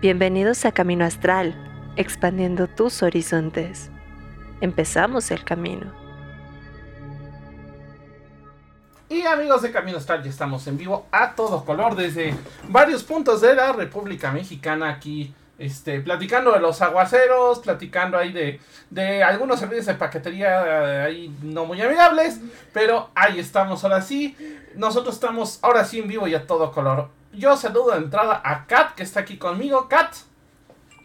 Bienvenidos a Camino Astral, expandiendo tus horizontes. Empezamos el camino. Y amigos de Camino Astral, ya estamos en vivo a todo color desde varios puntos de la República Mexicana aquí. Este, platicando de los aguaceros, platicando ahí de, de algunos servicios de paquetería eh, ahí no muy amigables, pero ahí estamos ahora sí. Nosotros estamos ahora sí en vivo y a todo color. Yo saludo de entrada a Kat, que está aquí conmigo. Kat.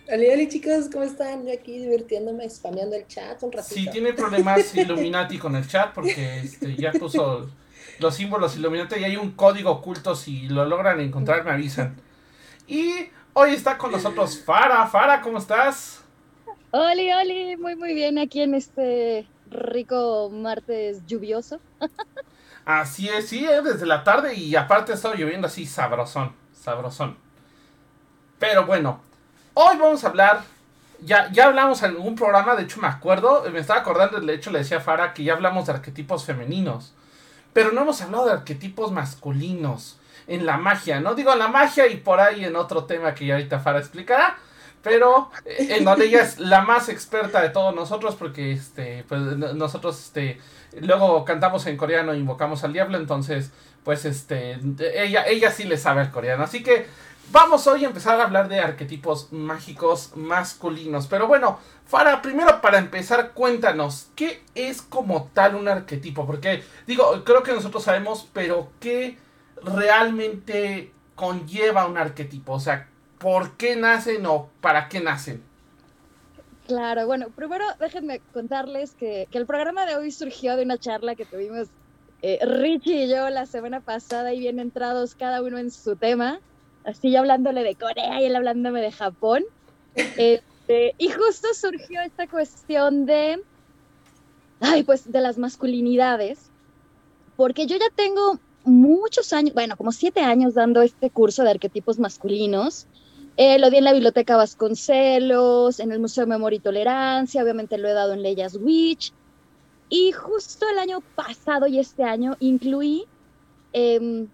Hola, hola chicos, ¿cómo están? Yo aquí divirtiéndome, spameando el chat un ratito. Sí, tiene problemas Illuminati con el chat porque este, ya puso los símbolos Illuminati y hay un código oculto. Si lo logran encontrar, me avisan. Y hoy está con nosotros Fara. Fara, ¿cómo estás? Oli, oli, muy, muy bien aquí en este rico martes lluvioso. Así es, sí, eh, desde la tarde y aparte ha estado lloviendo así sabrosón, sabrosón. Pero bueno, hoy vamos a hablar, ya, ya hablamos en algún programa, de hecho me acuerdo, me estaba acordando, de hecho le decía a Fara que ya hablamos de arquetipos femeninos, pero no hemos hablado de arquetipos masculinos en la magia, ¿no? Digo en la magia y por ahí en otro tema que ya ahorita Fara explicará, pero eh, en donde ella es la más experta de todos nosotros porque este pues nosotros este luego cantamos en coreano e invocamos al diablo entonces pues este ella ella sí le sabe el coreano. Así que vamos hoy a empezar a hablar de arquetipos mágicos masculinos. Pero bueno Fara primero para empezar cuéntanos qué es como tal un arquetipo porque digo creo que nosotros sabemos pero qué realmente conlleva un arquetipo o sea por qué nacen o para qué nacen. Claro, bueno, primero déjenme contarles que, el programa de hoy surgió de una charla que tuvimos eh, Richie y yo la semana pasada y bien entrados cada uno en su tema, así yo hablándole de Corea y él hablándome de Japón. Este, y justo surgió esta cuestión de, ay, pues de las masculinidades, porque yo ya tengo muchos años, bueno, como siete años dando este curso de arquetipos masculinos eh, lo di en la Biblioteca Vasconcelos, en el Museo de Memoria y Tolerancia, obviamente lo he dado en Leyes Witch. Y justo el año pasado y este año incluí em,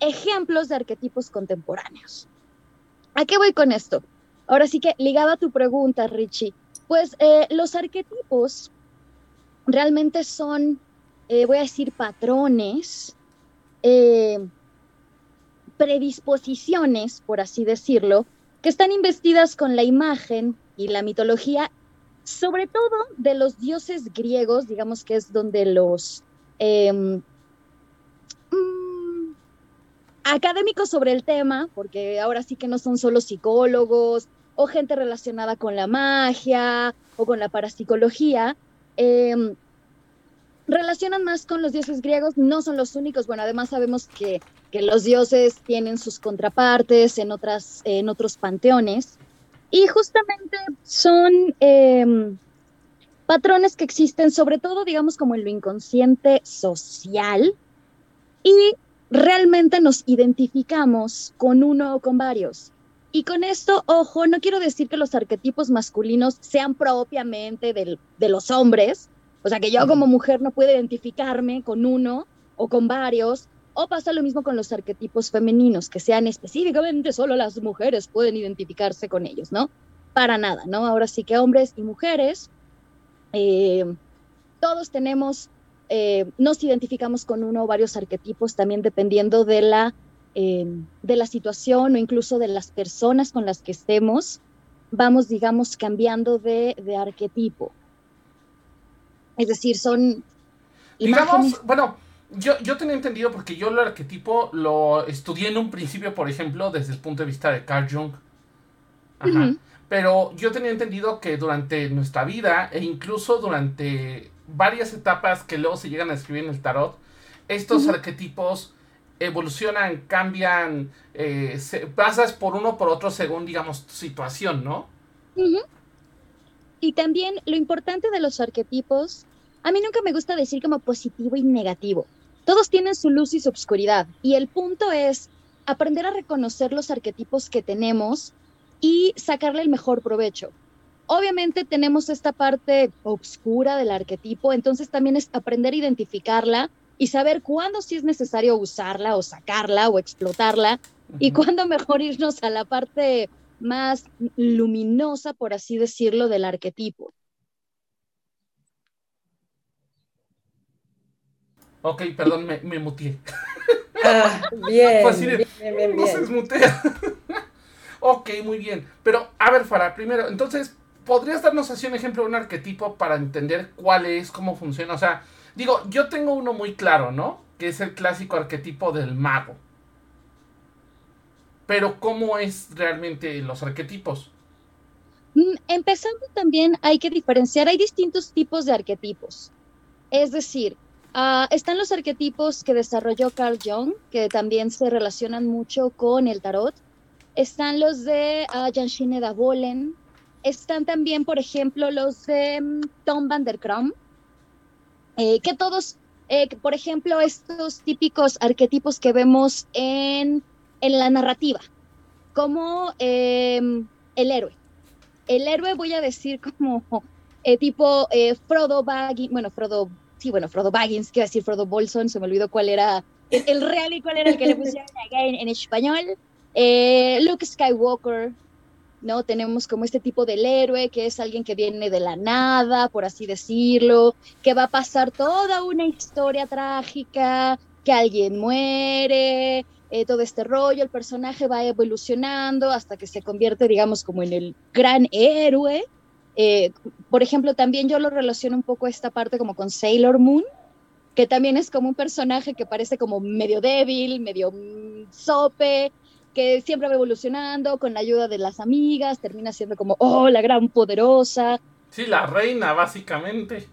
ejemplos de arquetipos contemporáneos. ¿A qué voy con esto? Ahora sí que ligado a tu pregunta, Richie, pues eh, los arquetipos realmente son, eh, voy a decir, patrones predisposiciones, por así decirlo, que están investidas con la imagen y la mitología, sobre todo de los dioses griegos, digamos que es donde los em, mm, académicos sobre el tema, porque ahora sí que no son solo psicólogos o gente relacionada con la magia o con la parapsicología, em, relacionan más con los dioses griegos, no son los únicos, bueno, además sabemos que que los dioses tienen sus contrapartes en, otras, en otros panteones. Y justamente son em, patrones que existen sobre todo, digamos, como en lo inconsciente social. Y realmente nos identificamos con uno o con varios. Y con esto, ojo, no quiero decir que los arquetipos masculinos sean propiamente de los hombres, o sea, que yo como mujer no puedo identificarme con uno o con varios, o pasa lo mismo con los arquetipos femeninos, que sean específicamente solo las mujeres pueden identificarse con ellos, ¿no? Para nada, ¿no? Ahora sí que hombres y mujeres, eh, todos tenemos, eh, nos identificamos con uno o varios arquetipos, también dependiendo de la, eh, de la situación o incluso de las personas con las que estemos, vamos, digamos, cambiando de, de arquetipo. Es decir, son... Digamos, bueno, yo, yo tenía entendido porque yo el arquetipo lo estudié en un principio, por ejemplo, desde el punto de vista de Carl Jung. Ajá. Pero yo tenía entendido que durante nuestra vida e incluso durante varias etapas que luego se llegan a escribir en el tarot, estos arquetipos evolucionan, cambian, eh, pasas por uno por otro según, digamos, tu situación, ¿no? Y también lo importante de los arquetipos, a mí nunca me gusta decir como positivo y negativo todos tienen su luz y su obscuridad. Y el punto es aprender a reconocer los arquetipos que tenemos y sacarle el mejor provecho. Obviamente tenemos esta parte oscura del arquetipo, entonces también es aprender a identificarla y saber cuándo sí es necesario usarla o sacarla o explotarla y cuándo mejor irnos a la parte más luminosa, por así decirlo, del arquetipo. Ok, perdón, me, me mutié. Ah, bien, No se desmutea. ok, muy bien. Pero, a ver, Farah, primero, entonces, ¿podrías darnos así un ejemplo de un arquetipo para entender cuál es, cómo funciona? O sea, digo, yo tengo uno muy claro, ¿no? Que es el clásico arquetipo del mago. Pero, ¿cómo es realmente los arquetipos? Mm, Empezando también hay que diferenciar, hay distintos tipos de arquetipos. Es decir, ah, están los arquetipos que desarrolló Carl Jung, que también se relacionan mucho con el tarot. Están los de uh, Janshine Davolen. Están también, por ejemplo, los de mm, Tom van der Kram, eh, que todos, eh, por ejemplo, estos típicos arquetipos que vemos en, en la narrativa, como em, el héroe el héroe voy a decir como eh, tipo eh, Frodo Baggins, bueno, Frodo, sí, bueno, Frodo Baggins, quiero decir Frodo Bolson, se me olvidó cuál era el, el real y cuál era el que le pusieron en, en español. Eh, Luke Skywalker, ¿no? Tenemos como este tipo del héroe que es alguien que viene de la nada, por así decirlo, que va a pasar toda una historia trágica, que alguien muere, eh, todo este rollo, el personaje va evolucionando hasta que se convierte, digamos, como en el gran héroe. Eh, por ejemplo, también yo lo relaciono un poco esta parte como con Sailor Moon, que también es como un personaje que parece como medio débil, medio mm, sope, que siempre va evolucionando con la ayuda de las amigas, termina siendo como, oh, la gran poderosa. Sí, la reina, básicamente.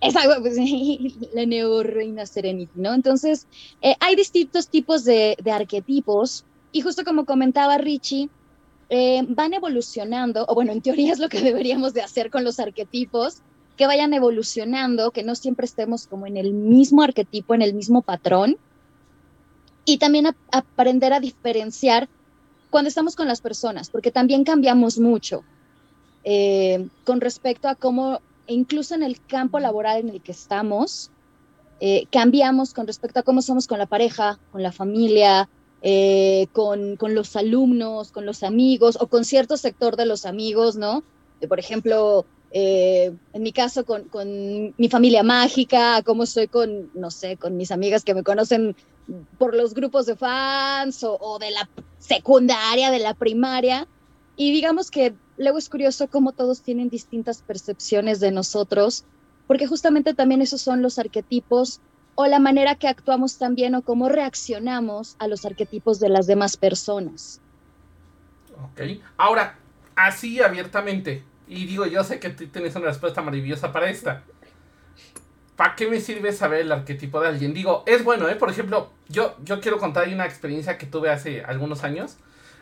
Esa, pues, la neo reina Serenity, ¿no? Entonces, eh, hay distintos tipos de, arquetipos y justo como comentaba Richie, eh, van evolucionando, o bueno, en teoría es lo que deberíamos de hacer con los arquetipos, que vayan evolucionando, que no siempre estemos como en el mismo arquetipo, en el mismo patrón, y también aprender a diferenciar cuando estamos con las personas, porque también cambiamos mucho eh, con respecto a cómo incluso en el campo laboral en el que estamos, eh, cambiamos con respecto a cómo somos con la pareja, con la familia, eh, con, con, los alumnos, con los amigos o con cierto sector de los amigos, ¿no? Por ejemplo, eh, en mi caso con, con, mi familia mágica, cómo soy con, no sé, con mis amigas que me conocen por los grupos de fans o, o de la secundaria, de la primaria. Y digamos que luego es curioso cómo todos tienen distintas percepciones de nosotros, porque justamente también esos son los arquetipos o la manera que actuamos también o cómo reaccionamos a los arquetipos de las demás personas. Ok, ahora, así abiertamente, y digo, yo sé que tienes una respuesta maravillosa para esta. ¿Para qué me sirve saber el arquetipo de alguien? Digo, es bueno, ¿eh? Por ejemplo, yo, yo quiero contar una experiencia que tuve hace algunos años.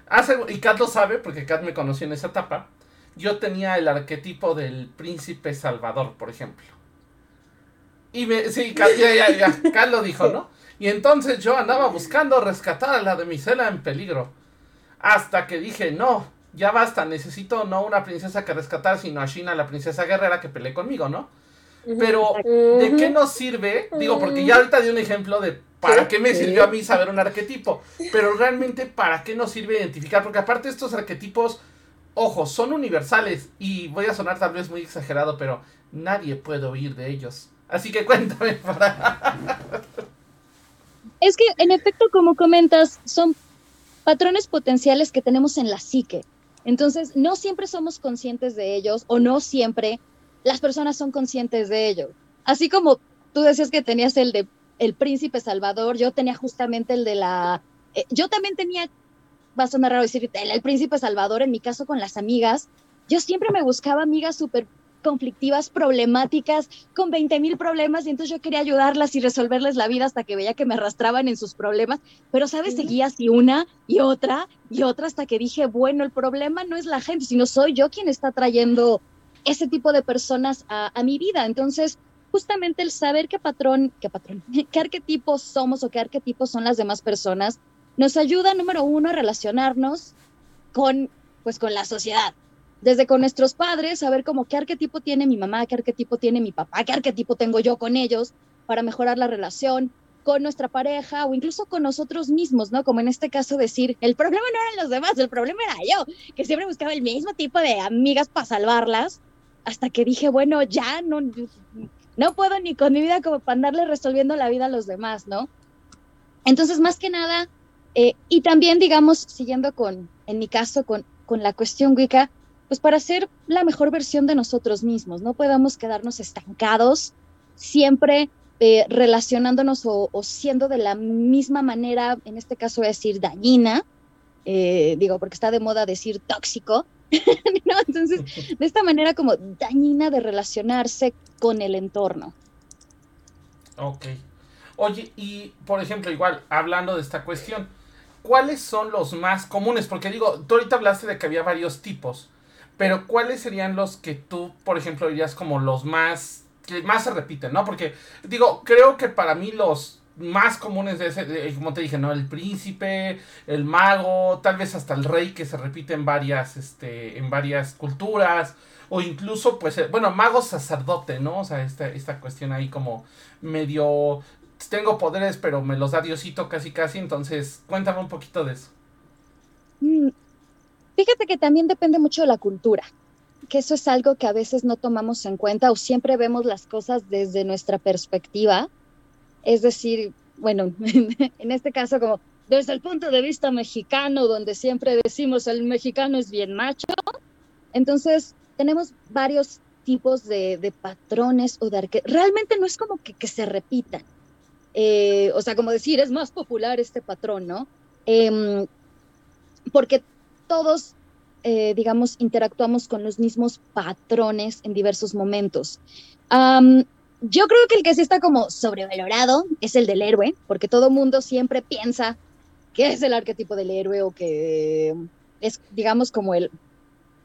Hace, y Kat lo sabe porque Kat me conoció en esa etapa. Yo tenía el arquetipo del príncipe Salvador, por ejemplo. Y me, sí, Kat, ya, ya, ya, Kat lo dijo, ¿no? Y entonces yo andaba buscando rescatar a la damisela en peligro. Hasta que dije, no, ya basta, necesito no una princesa que rescatar, sino a Shina, la princesa guerrera que peleé conmigo, ¿no? Pero, ¿de qué nos sirve? Digo, porque ya ahorita di un ejemplo de para qué me sirvió a mí saber un arquetipo. Pero realmente, ¿para qué nos sirve identificar? Porque aparte estos arquetipos, ojo, son universales. Y voy a sonar tal vez muy exagerado, pero nadie puede oír de ellos. Así que cuéntame para... Es que, en efecto, como comentas, son patrones potenciales que tenemos en la psique. Entonces, no siempre somos conscientes de ellos o no siempre las personas son conscientes de ello. Así como tú decías que tenías el de el príncipe Salvador, yo tenía justamente el de la... Eh, yo también tenía, va a sonar raro decir, el, el, príncipe Salvador, en mi caso con las amigas, yo siempre me buscaba amigas súper conflictivas, problemáticas, con 20 mil problemas, y entonces yo quería ayudarlas y resolverles la vida hasta que veía que me arrastraban en sus problemas, pero, ¿sabes? Seguía así una y otra y otra hasta que dije, bueno, el problema no es la gente, sino soy yo quien está trayendo ese tipo de personas a, a mi vida. Entonces, justamente el saber qué patrón, qué patrón, qué arquetipos somos o qué arquetipos son las demás personas, nos ayuda, número uno, a relacionarnos con, pues, con la sociedad. Desde con nuestros padres, saber cómo qué arquetipo tiene mi mamá, qué arquetipo tiene mi papá, qué arquetipo tengo yo con ellos, para mejorar la relación. con nuestra pareja o incluso con nosotros mismos, ¿no? Como en este caso decir, el problema no eran los demás, el problema era yo, que siempre buscaba el mismo tipo de amigas para salvarlas, hasta que dije, bueno, ya no, no puedo ni con mi vida como para andarle resolviendo la vida a los demás, ¿no? Entonces, más que nada, eh, y también, digamos, siguiendo con, en mi caso, con, con la cuestión Wicca, pues para ser la mejor versión de nosotros mismos, no podamos quedarnos estancados siempre eh, relacionándonos o, siendo de la misma manera, en este caso voy a decir dañina, eh, digo, porque está de moda decir tóxico, Entonces, de esta manera como dañina de relacionarse con el entorno. Ok. Oye, y por ejemplo, igual, hablando de esta cuestión, ¿cuáles son los más comunes? Porque digo, tú ahorita hablaste de que había varios tipos, pero ¿cuáles serían los que tú, por ejemplo, dirías como los más que más se repiten, ¿no? Porque, digo, creo que para mí los más comunes de ese, como te dije, ¿no? El príncipe, el mago, tal vez hasta el rey que se repite en varias, este, en varias culturas, o incluso, pues, eh, bueno, mago sacerdote, ¿no? O sea, esta, esta cuestión ahí como medio, tengo poderes, pero me los da Diosito casi casi, entonces, cuéntame un poquito de eso. Mm, fíjate que también depende mucho de la cultura que eso es algo que a veces no tomamos en cuenta o siempre vemos las cosas desde nuestra perspectiva. Es decir, bueno, en este caso como desde el punto de vista mexicano, donde siempre decimos el mexicano es bien macho. Entonces, tenemos varios tipos de, patrones o de arque Realmente no es como que, que se repitan. Eh, o sea, como decir, es más popular este patrón, ¿no? Em, porque todos eh, digamos, interactuamos con los mismos patrones en diversos momentos. Yo creo que el que sí está como sobrevalorado es el del héroe, porque todo mundo siempre piensa que es el arquetipo del héroe o que es, digamos, como el,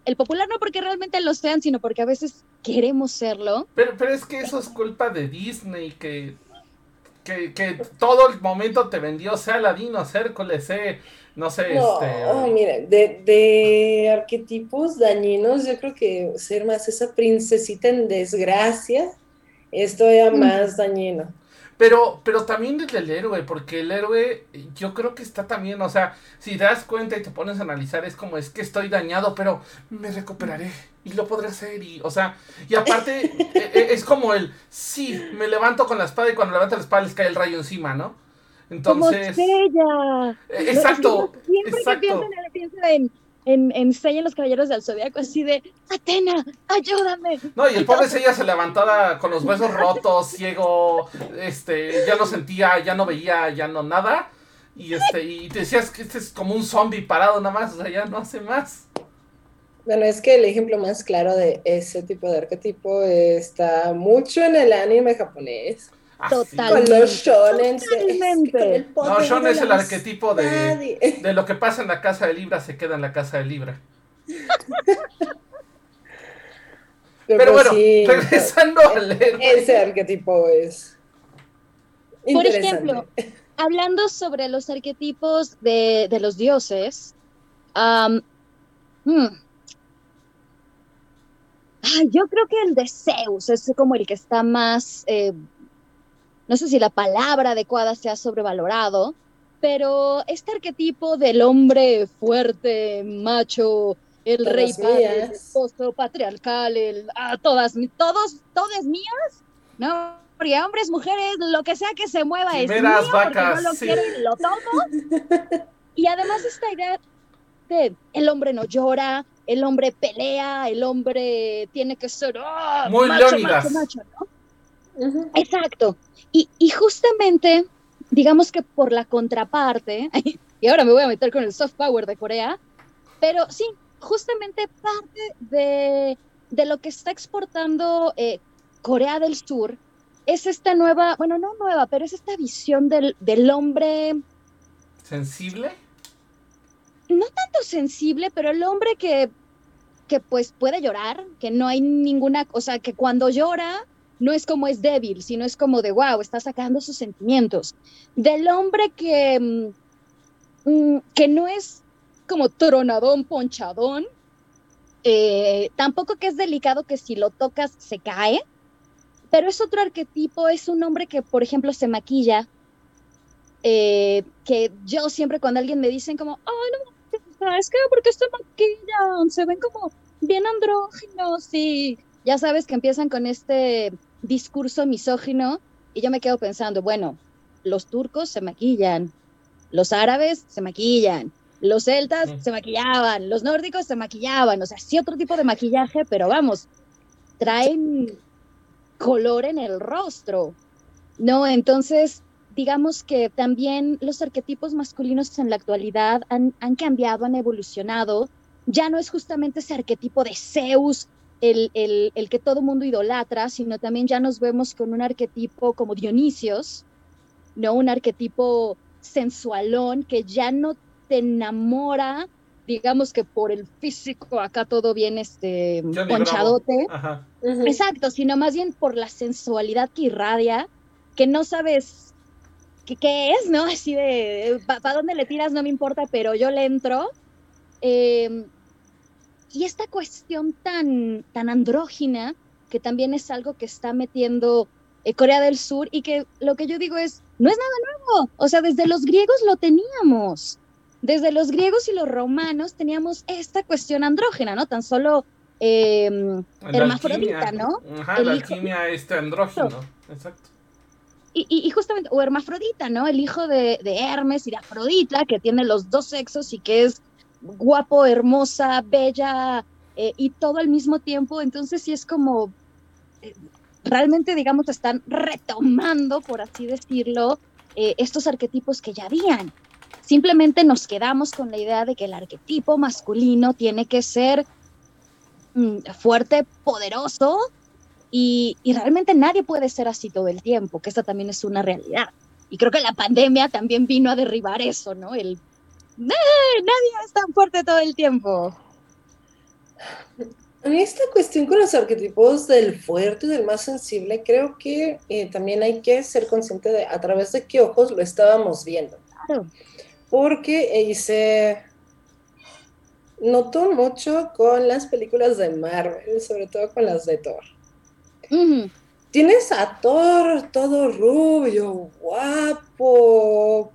el popular, no porque realmente lo sean, sino porque a veces queremos serlo. Pero, pero es que eso es culpa de Disney, que, que, que todo el momento te vendió, sea Ladino, sea Hércules, sea no sé, este. mira, de, de, arquetipos dañinos, yo creo que ser más esa princesita en desgracia es todavía mm. más dañino. Pero, pero también desde el héroe, porque el héroe, yo creo que está también, o sea, si das cuenta y te pones a analizar, es como, es que estoy dañado, pero me recuperaré y lo podré hacer, y, o sea, y aparte, e, e, es como el, sí, me levanto con la espada y cuando levanto la espada les cae el rayo encima, ¿no? Entonces. Como eh, Exacto. siempre exacto. que pienso en, en, en, en los Caballeros del Zodiaco, así de Atena, ayúdame. No, y el pobre Sella se levantaba con los huesos rotos, ciego, este, ya no sentía, ya no veía, ya no nada. Y este, y te decías que este es como un zombie parado nada más, o sea, ya no hace más. Bueno, es que el ejemplo más claro de ese tipo de arquetipo está mucho en el anime japonés. Totalmente. Con los shonen. no, shonen es el arquetipo de, de, lo que pasa en la casa de Libra se queda en la casa de Libra. Pero, bueno, regresando al Ese arquetipo es. Por ejemplo, hablando sobre los arquetipos de, de los dioses, hmm. yo creo que el de Zeus es como el que está más eh, no sé si la palabra adecuada sea sobrevalorado, pero este arquetipo del hombre fuerte, macho, el rey padre, el esposo patriarcal, el a todas, todos, todas mías, ¿no? Porque hombres, mujeres, lo que sea que se mueva es mío, vacas, no lo quiero y lo tomo. y además esta idea de el hombre no llora, el hombre pelea, el hombre tiene que ser oh, muy macho, macho, macho, ¿no? Exacto. Y, justamente, digamos que por la contraparte, y ahora me voy a meter con el soft power de Corea, pero sí, justamente parte de, lo que está exportando eh, Corea del Sur es esta nueva, bueno, no nueva, pero es esta visión del, del hombre... ¿Sensible? No tanto sensible, pero el hombre que, que pues puede llorar, que no hay ninguna, o sea, que cuando llora no es como es débil, sino es como de, wow, está sacando sus sentimientos. Del hombre que, mm, mm, que no es como tronadón, ponchadón, eh, tampoco que es delicado que si lo tocas se cae, pero es otro arquetipo, es un hombre que, por ejemplo, se maquilla eh, que yo siempre cuando alguien me dicen como, ay, no, es que porque se maquillan, se ven como bien andróginos y ya sabes que empiezan con este discurso misógino y yo me quedo pensando, bueno, los turcos se maquillan, los árabes se maquillan, los celtas se maquillaban, los nórdicos se maquillaban, o sea, sí otro tipo de maquillaje, pero vamos, traen color en el rostro, ¿no? Entonces, digamos que también los arquetipos masculinos en la actualidad han, han cambiado, han evolucionado. Ya no es justamente ese arquetipo de Zeus, el, el, el que todo mundo idolatra, sino también ya nos vemos con un arquetipo como Dionisios, ¿no? Un arquetipo sensualón que ya no te enamora, digamos que por el físico, acá todo bien este ponchadote. Exacto, sino más bien por la sensualidad que irradia, que no sabes qué, es, ¿no? Así de, ¿para dónde le tiras? No me importa, pero yo le entro. Em, y esta cuestión tan, tan andrógina, que también es algo que está metiendo eh, Corea del Sur y que lo que yo digo es, no es nada nuevo, o sea, desde los griegos lo teníamos, desde los griegos y los romanos teníamos esta cuestión andrógena, ¿no? Tan solo eh, hermafrodita, ¿no? Ajá, la alquimia este andrógeno, exacto. Y, y, justamente, o hermafrodita, ¿no? El hijo de, de, Hermes y de Afrodita, que tiene los dos sexos y que es guapo, hermosa, bella eh, y todo al mismo tiempo. Entonces sí es como, eh, realmente, digamos, están retomando, por así decirlo, eh, estos arquetipos que ya habían. Simplemente nos quedamos con la idea de que el arquetipo masculino tiene que ser mm, fuerte, poderoso, y, y, realmente nadie puede ser así todo el tiempo, que esta también es una realidad. Y creo que la pandemia también vino a derribar eso, ¿no? El nadie es tan fuerte todo el tiempo. Mí esta cuestión con los arquetipos del fuerte y del más sensible, creo que eh, también hay que ser consciente de a través de qué ojos lo estábamos viendo. Claro. Porque eh, se notó mucho con las películas de Marvel, sobre todo con las de Thor. Tienes a Thor todo rubio, guapo,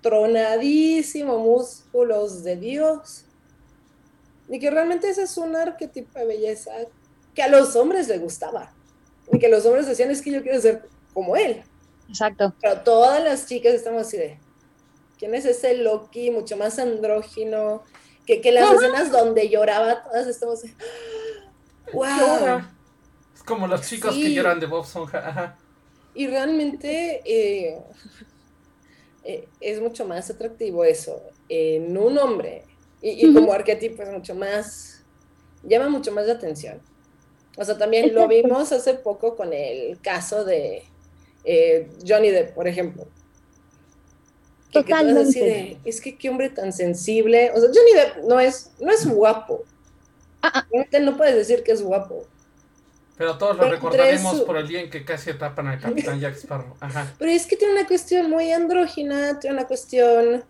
tronadísimo, músculos de Dios. Y que realmente ese es un arquetipo de belleza que a los hombres les gustaba. Y que los hombres decían, es que yo quiero ser como él. Exacto. Pero todas las chicas estamos así de, ¿quién es ese Loki mucho más andrógino? Que, que las escenas donde lloraba, todas estamos de, ¡wow! Es como los chicos que lloran de Bob Sonja. Y realmente eh, eh, es mucho más atractivo eso en un hombre y, como arquetipo es mucho más, llama mucho más la atención. O sea, también lo vimos hace poco con el caso de eh, Johnny Depp, por ejemplo. Que, Totalmente. es que qué hombre tan sensible. O sea, Johnny Depp no es, no es guapo. Ah, ah. No puedes decir que es guapo. Pero todos lo recordaremos por el día en que casi atrapan al Capitán Jack Sparrow. Ajá. Pero es que tiene una cuestión muy andrógina, tiene una cuestión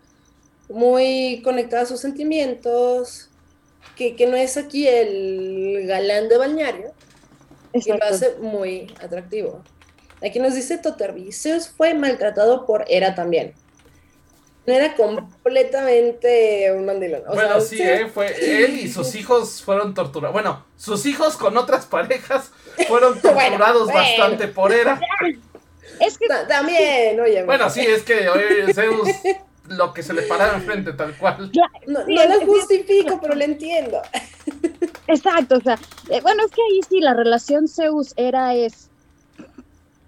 muy conectada a sus sentimientos, que, no es aquí el galán de balneario, y lo hace muy atractivo. Aquí nos dice Toterby, Zeus fue maltratado por Hera también era completamente un mandilón. bueno, sí, ¿eh? fue él y sus hijos fueron torturados. Bueno, sus hijos con otras parejas fueron torturados bastante por Era. Es que también, oye. Bueno, sí, es que oye, Zeus lo que se le paraba enfrente, tal cual. No, lo justifico, pero lo entiendo. Exacto, o sea, eh, bueno, es que ahí sí la relación Zeus-Era es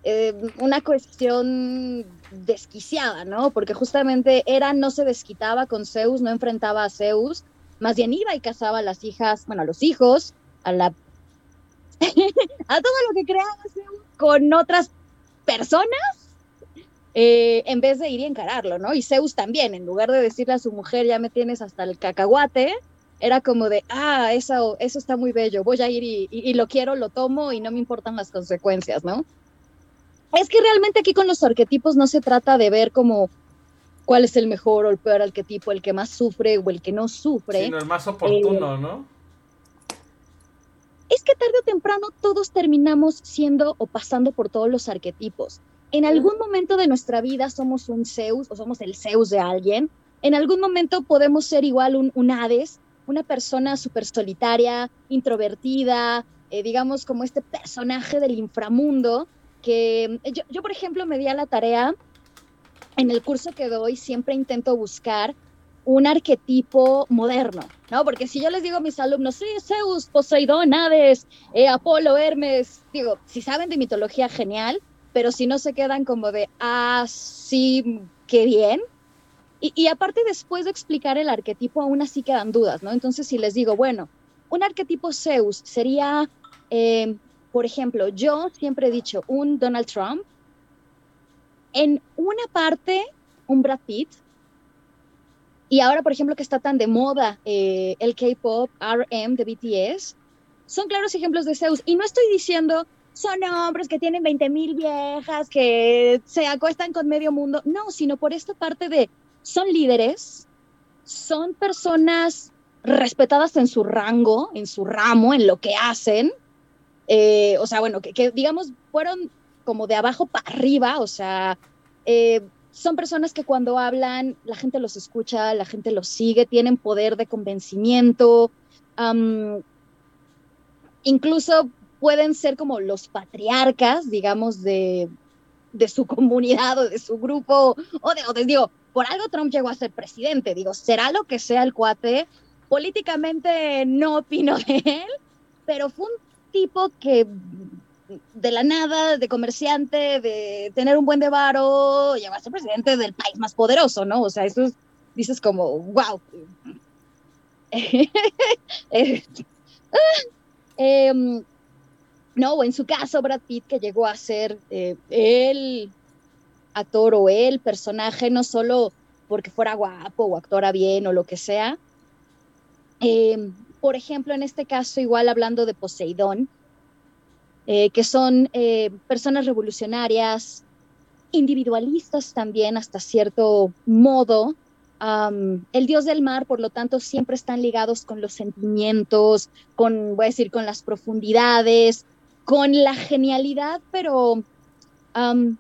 eh, una cuestión desquiciada, ¿no? Porque justamente Hera no se desquitaba con Zeus, no enfrentaba a Zeus, más bien iba y casaba a las hijas, bueno, a los hijos, a la a todo lo que creaba Zeus con otras personas, eh, en vez de ir y encararlo, ¿no? Y Zeus también, en lugar de decirle a su mujer, ya me tienes hasta el cacahuate, era como de, ah, eso, eso está muy bello, voy a ir y lo quiero, lo tomo y no me importan las consecuencias, ¿no? Es que realmente aquí con los arquetipos no se trata de ver como cuál es el mejor o el peor arquetipo, el que más sufre o el que no sufre. Sino el más oportuno, eh, ¿no? Es que tarde o temprano todos terminamos siendo o pasando por todos los arquetipos. en algún momento de nuestra vida somos un Zeus o somos el Zeus de alguien. En algún momento podemos ser igual un, un Hades, una persona súper solitaria, introvertida, eh, digamos como este personaje del inframundo, que yo, yo, por ejemplo, me di a la tarea, en el curso que doy, siempre intento buscar un arquetipo moderno, ¿no? Porque si yo les digo a mis alumnos, sí, Zeus, Poseidón, Hades, eh, Apolo, Hermes, digo, si saben de mitología, genial, pero si no se quedan como de, ah, sí, qué bien. Y, y aparte después de explicar el arquetipo, aún así quedan dudas, ¿no? Entonces si les digo, bueno, un arquetipo Zeus sería, eh, por ejemplo, yo siempre he dicho un Donald Trump, en una parte un Brad Pitt, y ahora, por ejemplo, que está tan de moda eh, el K-pop, RM de BTS, son claros ejemplos de Zeus. Y no estoy diciendo, son hombres que tienen 20 mil viejas, que se acuestan con medio mundo. No, sino por esta parte de, son líderes, son personas respetadas en su rango, en su ramo, en lo que hacen. Eh, o sea, bueno, que, que, digamos fueron como de abajo para arriba, o sea, eh, son personas que cuando hablan la gente los escucha, la gente los sigue, tienen poder de convencimiento, um, incluso pueden ser como los patriarcas, digamos, de, de, su comunidad o de su grupo, o de, o de, digo, por algo Trump llegó a ser presidente, digo, será lo que sea el cuate, políticamente no opino de él, pero fue un tipo que de la nada, de comerciante, de tener un buen de varo, llegó a ser presidente del país más poderoso, ¿no? O sea, eso es, dices como, wow. eh, no, o en su caso, Brad Pitt, que llegó a ser eh, el actor o el personaje, no solo porque fuera guapo o actora bien o lo que sea. Por ejemplo, en este caso, igual hablando de Poseidón, eh, que son eh, personas revolucionarias, individualistas también hasta cierto modo. El dios del mar, por lo tanto, siempre están ligados con los sentimientos, con, voy a decir, con las profundidades, con la genialidad, pero um,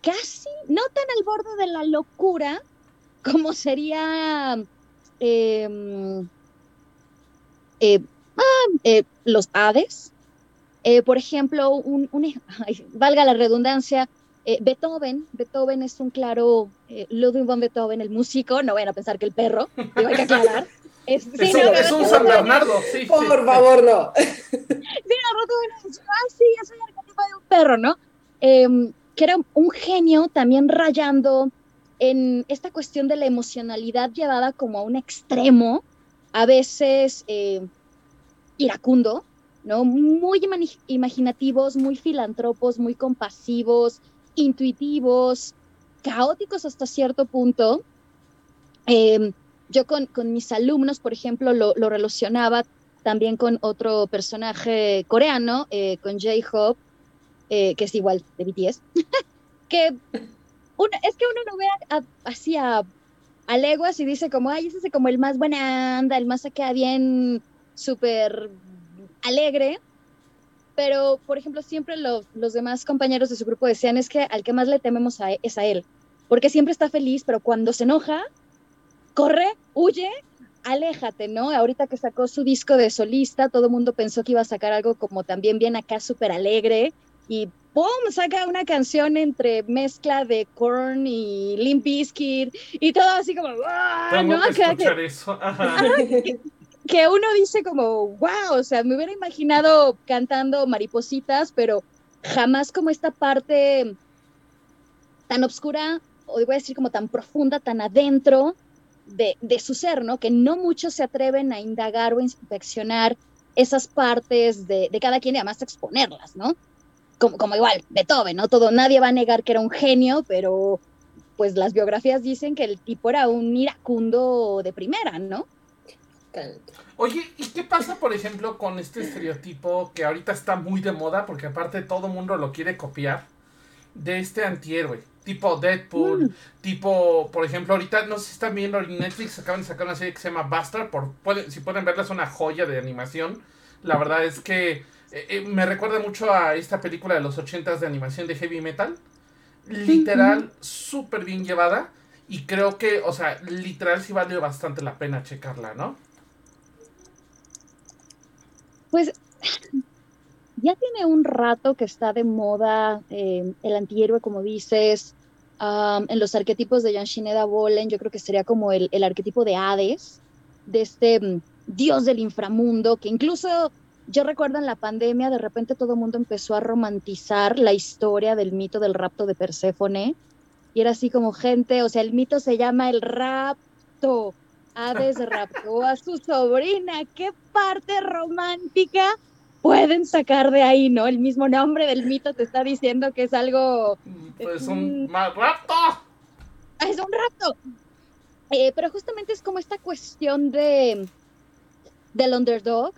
casi no tan al borde de la locura como sería eh, eh, ah, los Hades, eh, por ejemplo, un, un ay, valga la redundancia, eh, Beethoven, Beethoven es un claro, eh, Ludwig von Beethoven, el músico, no vayan a pensar que el perro, digo, hay que aclarar. Es, sí, es, no, un, es un San Bernardo, sí. Por sí. favor, no. Sí, no, Beethoven, ah, sí, el arquetipo de un perro, ¿no? Eh, que era un genio también rayando en esta cuestión de la emocionalidad llevada como a un extremo, a veces eh, iracundo, ¿no? Muy imaginativos, muy filantropos, muy compasivos, intuitivos, caóticos hasta cierto punto. Eh, yo con, con, mis alumnos, por ejemplo, lo, lo, relacionaba también con otro personaje coreano, eh, con J-Hope, eh, que es igual de BTS, que uno, es que uno lo ve así a, a, leguas y dice como, ay, ese es como el más buena anda, el más acá bien súper alegre, pero por ejemplo siempre lo, los demás compañeros de su grupo decían es que al que más le tememos a, es a él, porque siempre está feliz, pero cuando se enoja, corre, huye, aléjate, ¿no? Ahorita que sacó su disco de solista, todo el mundo pensó que iba a sacar algo como también bien acá súper alegre y ¡pum! saca una canción entre mezcla de Korn y Limp Bizkit y todo así como ¡ah! ¿no? Que que, eso. Ajá. que, que uno dice como, wow, o sea, me hubiera imaginado cantando maripositas, pero jamás como esta parte tan oscura, o voy a decir como tan profunda, tan adentro de, de su ser, ¿no? Que no muchos se atreven a indagar o inspeccionar esas partes de, de cada quien y además exponerlas, ¿no? Como, como igual, Beethoven, ¿no? Todo, nadie va a negar que era un genio, pero pues las biografías dicen que el tipo era un iracundo de primera, ¿no? Oye, ¿y qué pasa, por ejemplo, con este estereotipo que ahorita está muy de moda, porque aparte todo el mundo lo quiere copiar, de este antihéroe? Tipo Deadpool, mm. tipo, por ejemplo, ahorita, no sé si están viendo en Netflix, acaban de sacar una serie que se llama Bastard, por, pueden, si pueden verla, es una joya de animación. La verdad es que eh, eh, me recuerda mucho a esta película de los ochentas de animación de Heavy Metal. literal súper bien llevada. Y creo que, o sea, literal sí vale bastante la pena checarla, ¿no? Pues ya tiene un rato que está de moda eh, el antihéroe, como dices, en los arquetipos de Jan Shineda Bolen, yo creo que sería como el, el arquetipo de Hades, de este mm, dios del inframundo, que incluso yo recuerdo en la pandemia, de repente todo el mundo empezó a romantizar la historia del mito del rapto de Perséfone, y era así como gente, o sea, el mito se llama el rapto. Hades raptó a su sobrina. ¿Qué parte romántica pueden sacar de ahí, no? El mismo nombre del mito te está diciendo que es algo. Pues un rapto. Es un rapto. Eh, pero justamente es como esta cuestión de del underdog,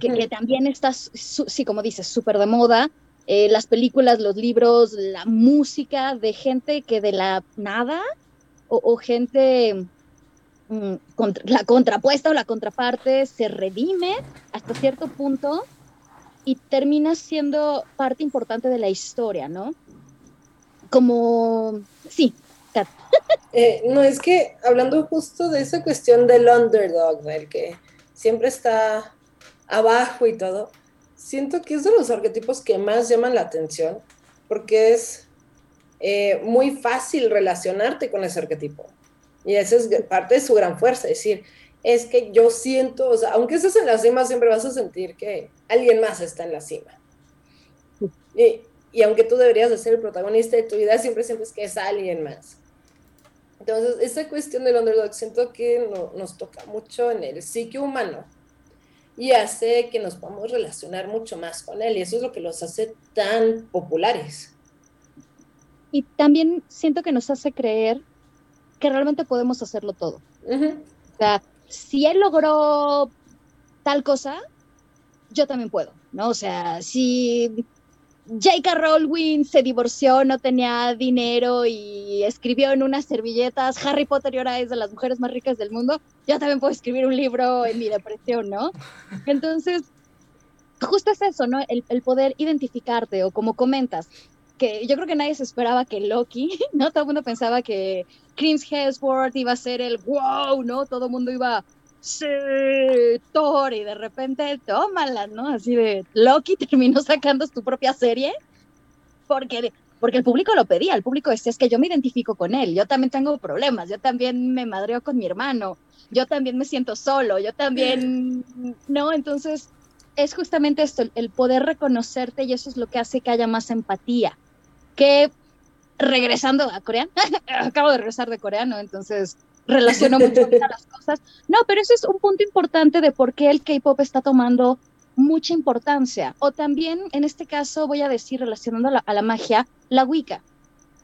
que, también está, sí, como dices, súper de moda. Eh, las películas, los libros, la música de gente que de la nada o, gente mm, la contrapuesta o la contraparte se redime hasta cierto punto y termina siendo parte importante de la historia, ¿no? Como, sí. Eh, no, es que hablando justo de esa cuestión del underdog, del que siempre está abajo y todo, siento que es de los arquetipos que más llaman la atención, porque es eh, muy fácil relacionarte con ese arquetipo. Y esa es parte de su gran fuerza, es decir, es que yo siento, o sea, aunque estés en la cima, siempre vas a sentir que alguien más está en la cima. Y, y aunque tú deberías de ser el protagonista de tu vida, siempre sientes que es alguien más. Entonces, esa cuestión del underdog siento que no, nos toca mucho en el psique humano y hace que nos podamos relacionar mucho más con él y eso es lo que los hace tan populares. Y también siento que nos hace creer que realmente podemos hacerlo todo. O sea, si él logró tal cosa, yo también puedo, ¿no? O sea, si J.K. Rowling se divorció, no tenía dinero y escribió en unas servilletas Harry Potter y ahora es de las mujeres más ricas del mundo, yo también puedo escribir un libro en mi depresión, ¿no? Entonces, justo es eso, ¿no? El, poder identificarte o como comentas, que yo creo que nadie se esperaba que Loki, ¿no? Todo el mundo pensaba que Chris Hemsworth iba a ser el wow, ¿no? Todo el mundo iba sí, Thor, y de repente, tómala, ¿no? Así de, Loki terminó sacando su propia serie porque, porque el público lo pedía, el público decía, es que yo me identifico con él, yo también tengo problemas, yo también me madreo con mi hermano, yo también me siento solo, yo también, ¿no? Entonces, es justamente esto, el poder reconocerte y eso es lo que hace que haya más empatía. Que regresando a Corea, acabo de regresar de Corea, ¿no? Entonces, relaciono mucho las cosas. No, pero eso es un punto importante de por qué el K-pop está tomando mucha importancia. O también, en este caso, voy a decir, relacionando a la, magia, la Wicca,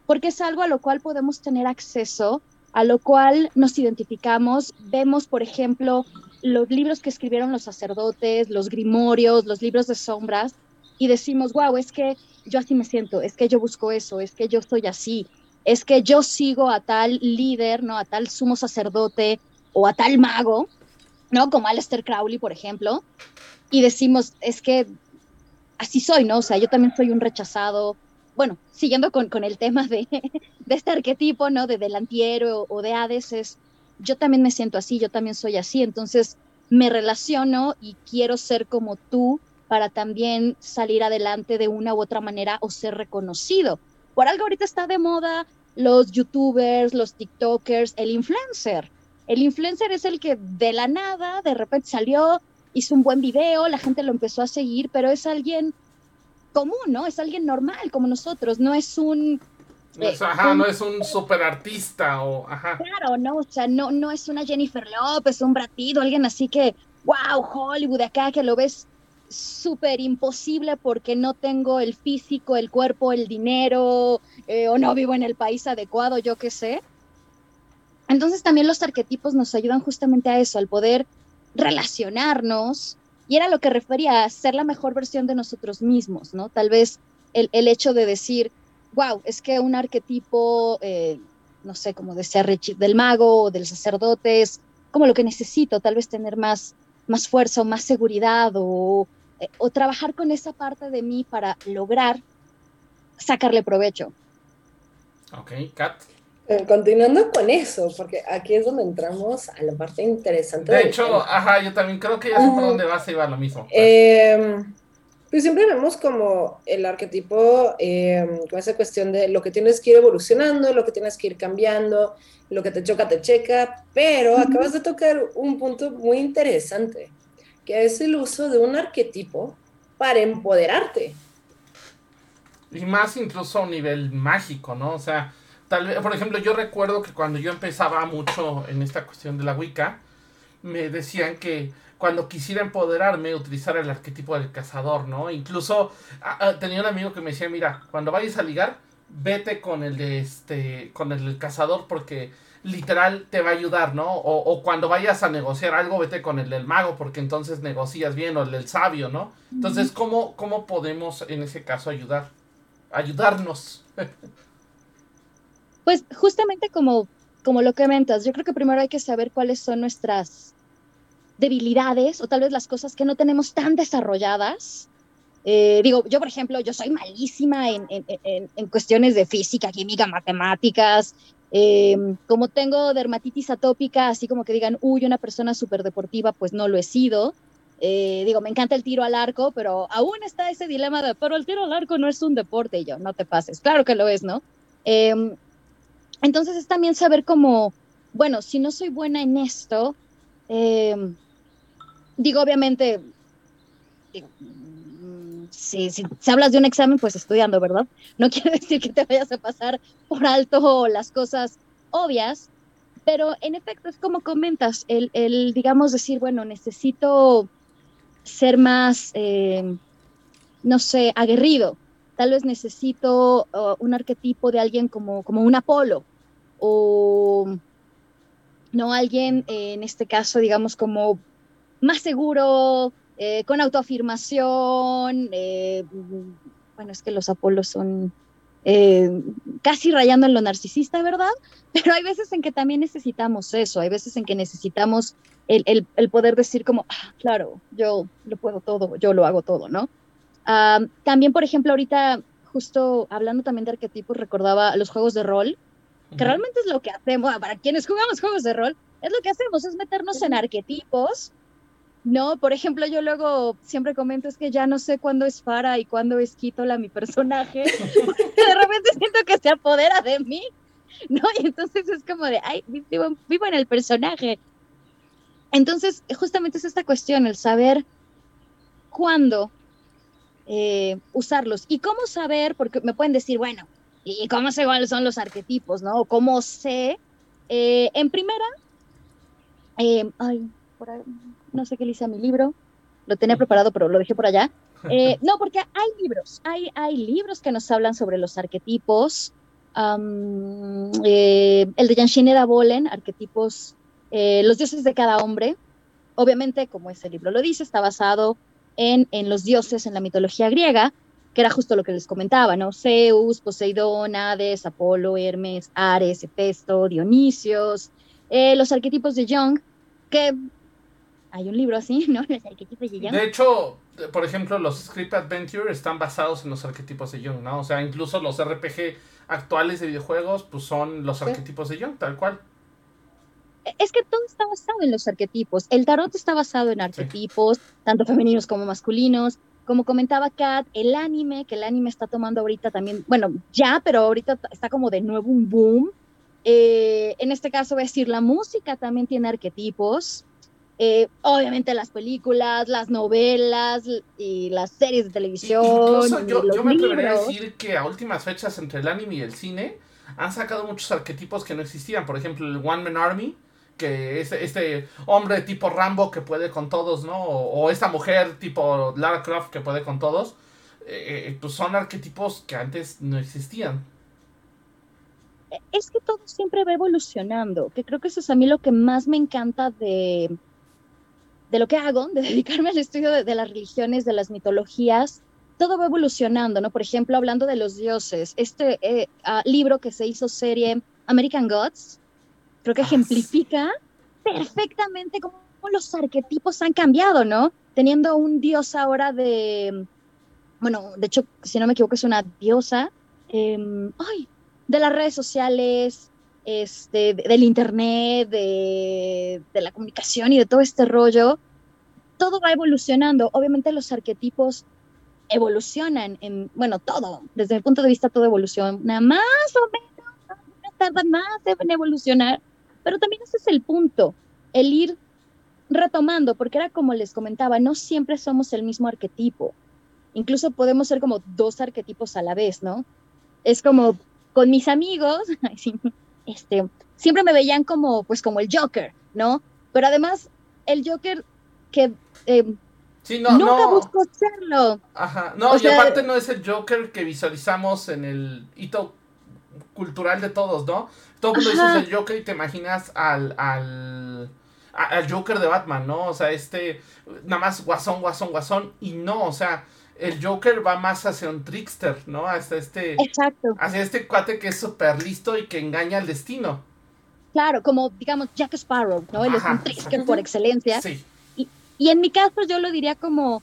porque es algo a lo cual podemos tener acceso, a lo cual nos identificamos. Vemos, por ejemplo, los libros que escribieron los sacerdotes, los grimorios, los libros de sombras, y decimos, wow, es que yo así me siento, es que yo busco eso, es que yo estoy así, es que yo sigo a tal líder, ¿no? A tal sumo sacerdote o a tal mago, ¿no? Como Aleister Crowley, por ejemplo, y decimos, es que así soy, ¿no? O sea, yo también soy un rechazado. Bueno, siguiendo con, con el tema de, de, este arquetipo, ¿no? De delantiero o de Hades, es, yo también me siento así, yo también soy así, entonces me relaciono y quiero ser como tú para también salir adelante de una u otra manera o ser reconocido por algo ahorita está de moda los youtubers, los tiktokers, el influencer. El influencer es el que de la nada, de repente salió, hizo un buen video, la gente lo empezó a seguir, pero es alguien común, ¿no? Es alguien normal como nosotros, no es un... Eh, ajá, no es un super artista o ajá. Claro, no, o sea, no, no es una Jennifer López, un Bratido, alguien así que, wow, Hollywood acá, que lo ves súper imposible porque no tengo el físico, el cuerpo, el dinero eh, o no vivo en el país adecuado, yo qué sé. Entonces también los arquetipos nos ayudan justamente a eso, al poder relacionarnos. Y era lo que refería a ser la mejor versión de nosotros mismos, ¿no? Tal vez el, hecho de decir, wow, es que un arquetipo, eh, no sé, como decía Richie, del mago o del sacerdote es como lo que necesito, tal vez tener más, más fuerza o más seguridad o, o trabajar con esa parte de mí para lograr sacarle provecho. Ok, Kat. Eh, continuando con eso, porque aquí es donde entramos a la parte interesante. De del hecho, tema. ajá, yo también creo que ya sé por dónde vas a ir lo mismo. Eh, pues siempre vemos como el arquetipo, eh, con esa cuestión de lo que tienes que ir evolucionando, lo que tienes que ir cambiando, lo que te choca, te checa, pero acabas de tocar un punto muy interesante, es el uso de un arquetipo para empoderarte. Y más incluso a un nivel mágico, ¿no? O sea, tal vez, por ejemplo, yo recuerdo que cuando yo empezaba mucho en esta cuestión de la Wicca, me decían que cuando quisiera empoderarme, utilizar el arquetipo del cazador, ¿no? Incluso tenía un amigo que me decía, mira, cuando vayas a ligar, vete con el de este, con el del cazador porque literal te va a ayudar, ¿no? O, o cuando vayas a negociar algo, vete con el del mago porque entonces negocias bien, o el del sabio, ¿no? Entonces, ¿cómo, cómo podemos en ese caso ayudar? Ayudarnos. Pues justamente como, como lo que comentas, yo creo que primero hay que saber cuáles son nuestras debilidades o tal vez las cosas que no tenemos tan desarrolladas. Eh, digo, yo por ejemplo, yo soy malísima en, en- en- en cuestiones de física, química, matemáticas. Eh, como tengo dermatitis atópica, así como que digan, uy, una persona súper deportiva, pues no lo he sido. Eh, digo, me encanta el tiro al arco, pero aún está ese dilema de, pero el tiro al arco no es un deporte, y yo, no te pases. Claro que lo es, ¿no? Em, entonces es también saber cómo, bueno, si no soy buena en esto, em, digo, obviamente, digo, si, si, hablas de un examen, pues estudiando, ¿verdad? No quiere decir que te vayas a pasar por alto las cosas obvias, pero en efecto es como comentas, el, el digamos, decir, bueno, necesito ser más, eh, no sé, aguerrido. Tal vez necesito un arquetipo de alguien como, como un Apolo o no alguien, eh, en este caso, digamos, como más seguro, eh, con autoafirmación. eh, bueno, es que los Apolos son eh, casi rayando en lo narcisista, ¿verdad? Pero hay veces en que también necesitamos eso, hay veces en que necesitamos el, el, el poder decir como, ah, claro, yo lo puedo todo, yo lo hago todo, ¿no? También, por ejemplo, ahorita, justo hablando también de arquetipos, recordaba los juegos de rol, que realmente es lo que hacemos, para quienes jugamos juegos de rol, es lo que hacemos, es meternos en arquetipos, ¿no? Por ejemplo, yo luego siempre comento es que ya no sé cuándo es Fara y cuándo es Kitola mi personaje, porque de repente siento que se apodera de mí, ¿no? Y entonces es como de, ay, vivo, vivo en el personaje. Entonces, justamente es esta cuestión, el saber cuándo eh, usarlos y cómo saber, porque me pueden decir, bueno, ¿y cómo sé cuáles son los arquetipos, no? ¿Cómo sé? Eh, en primera, eh, ay, por ahí, no sé qué le hice a mi libro, lo tenía preparado, pero lo dejé por allá. Eh, no, porque hay libros, hay, hay libros que nos hablan sobre los arquetipos. Um, eh, el de Yanshineda Bolen, arquetipos, eh, los dioses de cada hombre. Obviamente, como ese libro lo dice, está basado en, en los dioses en la mitología griega, que era justo lo que les comentaba, ¿no? Zeus, Poseidón, Hades, Apolo, Hermes, Ares, Hefesto, Dionisios, los arquetipos de Jung, que hay un libro así, ¿no? Los arquetipos de Jung. De hecho, por ejemplo, los Script Adventure están basados en los arquetipos de Jung, ¿no? O sea, incluso los RPG actuales de videojuegos, pues son los Sí. arquetipos de Jung, tal cual. Es que todo está basado en los arquetipos. El tarot está basado en arquetipos, tanto femeninos como masculinos. Como comentaba Kat, el anime, que el anime está tomando ahorita también, bueno, ya, pero ahorita está como de nuevo un boom. Eh, en este caso, voy a decir, la música también tiene arquetipos. Eh, obviamente las películas, las novelas y las series de televisión. Incluso yo, me atrevería a decir que a últimas fechas entre el anime y el cine han sacado muchos arquetipos que no existían. Por ejemplo, el One Man Army, que es este hombre tipo Rambo que puede con todos, ¿no? O, o esta mujer tipo Lara Croft que puede con todos. eh, eh, pues son arquetipos que antes no existían. es que todo siempre va evolucionando, que creo que eso es a mí lo que más me encanta de, de lo que hago, de dedicarme al estudio de, de las religiones, de las mitologías, todo va evolucionando, ¿no? Por ejemplo, hablando de los dioses, este eh, ah, libro que se hizo serie American Gods, creo que Ah, ejemplifica perfectamente cómo los arquetipos han cambiado, ¿no? Teniendo un dios ahora de, bueno, de hecho, si no me equivoco, es una diosa, em, ay, de las redes sociales, este, del internet, de, la comunicación y de todo este rollo, todo va evolucionando. Obviamente los arquetipos evolucionan en, bueno, todo, desde el punto de vista todo evoluciona más o menos, tardan más, deben evolucionar, pero también ese es el punto, el ir retomando, porque era como les comentaba, no siempre somos el mismo arquetipo, incluso podemos ser como dos arquetipos a la vez, ¿no? Es como con mis amigos, este, siempre me veían como, pues como el Joker, ¿no? Pero además, el Joker que eh, no, nunca no. buscó serlo. Ajá, no, O y sea- aparte no es el Joker que visualizamos en el hito cultural de todos, ¿no? Todo el mundo dices el Joker y te imaginas al, al, al Joker de Batman, ¿no? O sea, este, nada más guasón, guasón, guasón, y no, o sea, el Joker va más hacia un trickster, ¿no? Hasta este, Exacto, hacia este cuate que es súper listo y que engaña al destino. claro, como digamos Jack Sparrow, ¿no? Él es un trickster por excelencia. Sí, Y en mi caso yo lo diría como,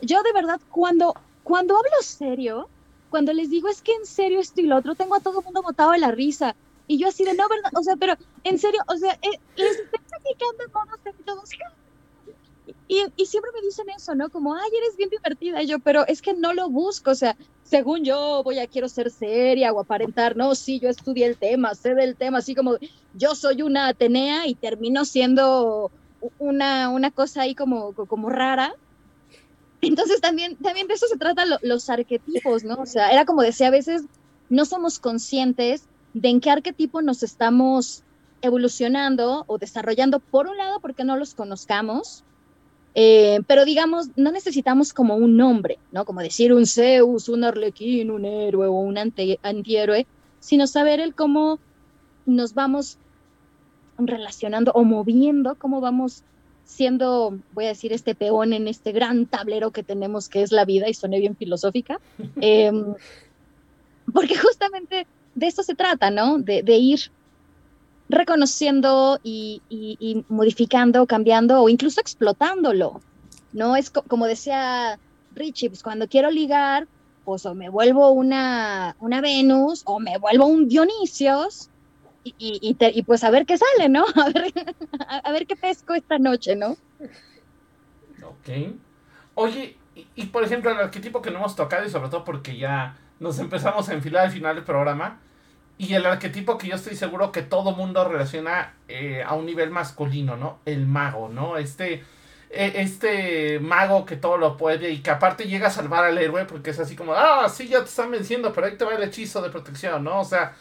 yo de verdad cuando, cuando hablo serio, cuando les digo es que en serio esto y lo otro, tengo a todo el mundo botado de la risa. Y yo así de, no, ¿verdad? O sea, pero en serio, o sea, eh, les estoy platicando en modo serio, todos, y, y siempre me dicen eso, ¿no? Como, ay, eres bien divertida. Y yo, pero es que no lo busco, o sea, según yo voy a quiero ser seria o aparentar, no, sí, yo estudié el tema, sé del tema, así como yo soy una Atenea y termino siendo una, una cosa ahí como, como rara. Entonces también, también de eso se trata lo- los arquetipos, ¿no? O sea, era como decía, a veces no somos conscientes de en qué arquetipo nos estamos evolucionando o desarrollando, por un lado, porque no los conozcamos, eh, pero digamos, no necesitamos como un nombre, ¿no? Como decir un Zeus, un Arlequín, un héroe o un anti- antihéroe, sino saber el cómo nos vamos relacionando o moviendo, cómo vamos siendo, voy a decir, este peón en este gran tablero que tenemos que es la vida y soné bien filosófica, Em, porque justamente de esto se trata, ¿no? De, de ir reconociendo y, modificando, cambiando o incluso explotándolo, ¿no? Es co- como decía Richie, pues cuando quiero ligar, pues o me vuelvo una, una Venus o me vuelvo un Dionisios y, te- pues a ver qué sale, ¿no? A ver, a, a ver qué pesco esta noche, ¿no? ok. Oye, y, y por ejemplo, el arquetipo que no hemos tocado y sobre todo porque ya nos empezamos a enfilar al final del programa, y el arquetipo que yo estoy seguro que todo mundo relaciona eh, a un nivel masculino, ¿no? El mago, ¿no? Este, eh, este mago que todo lo puede y que aparte llega a salvar al héroe porque es así como, ah, sí, ya te están venciendo, pero ahí te va el hechizo de protección, ¿no? O sea,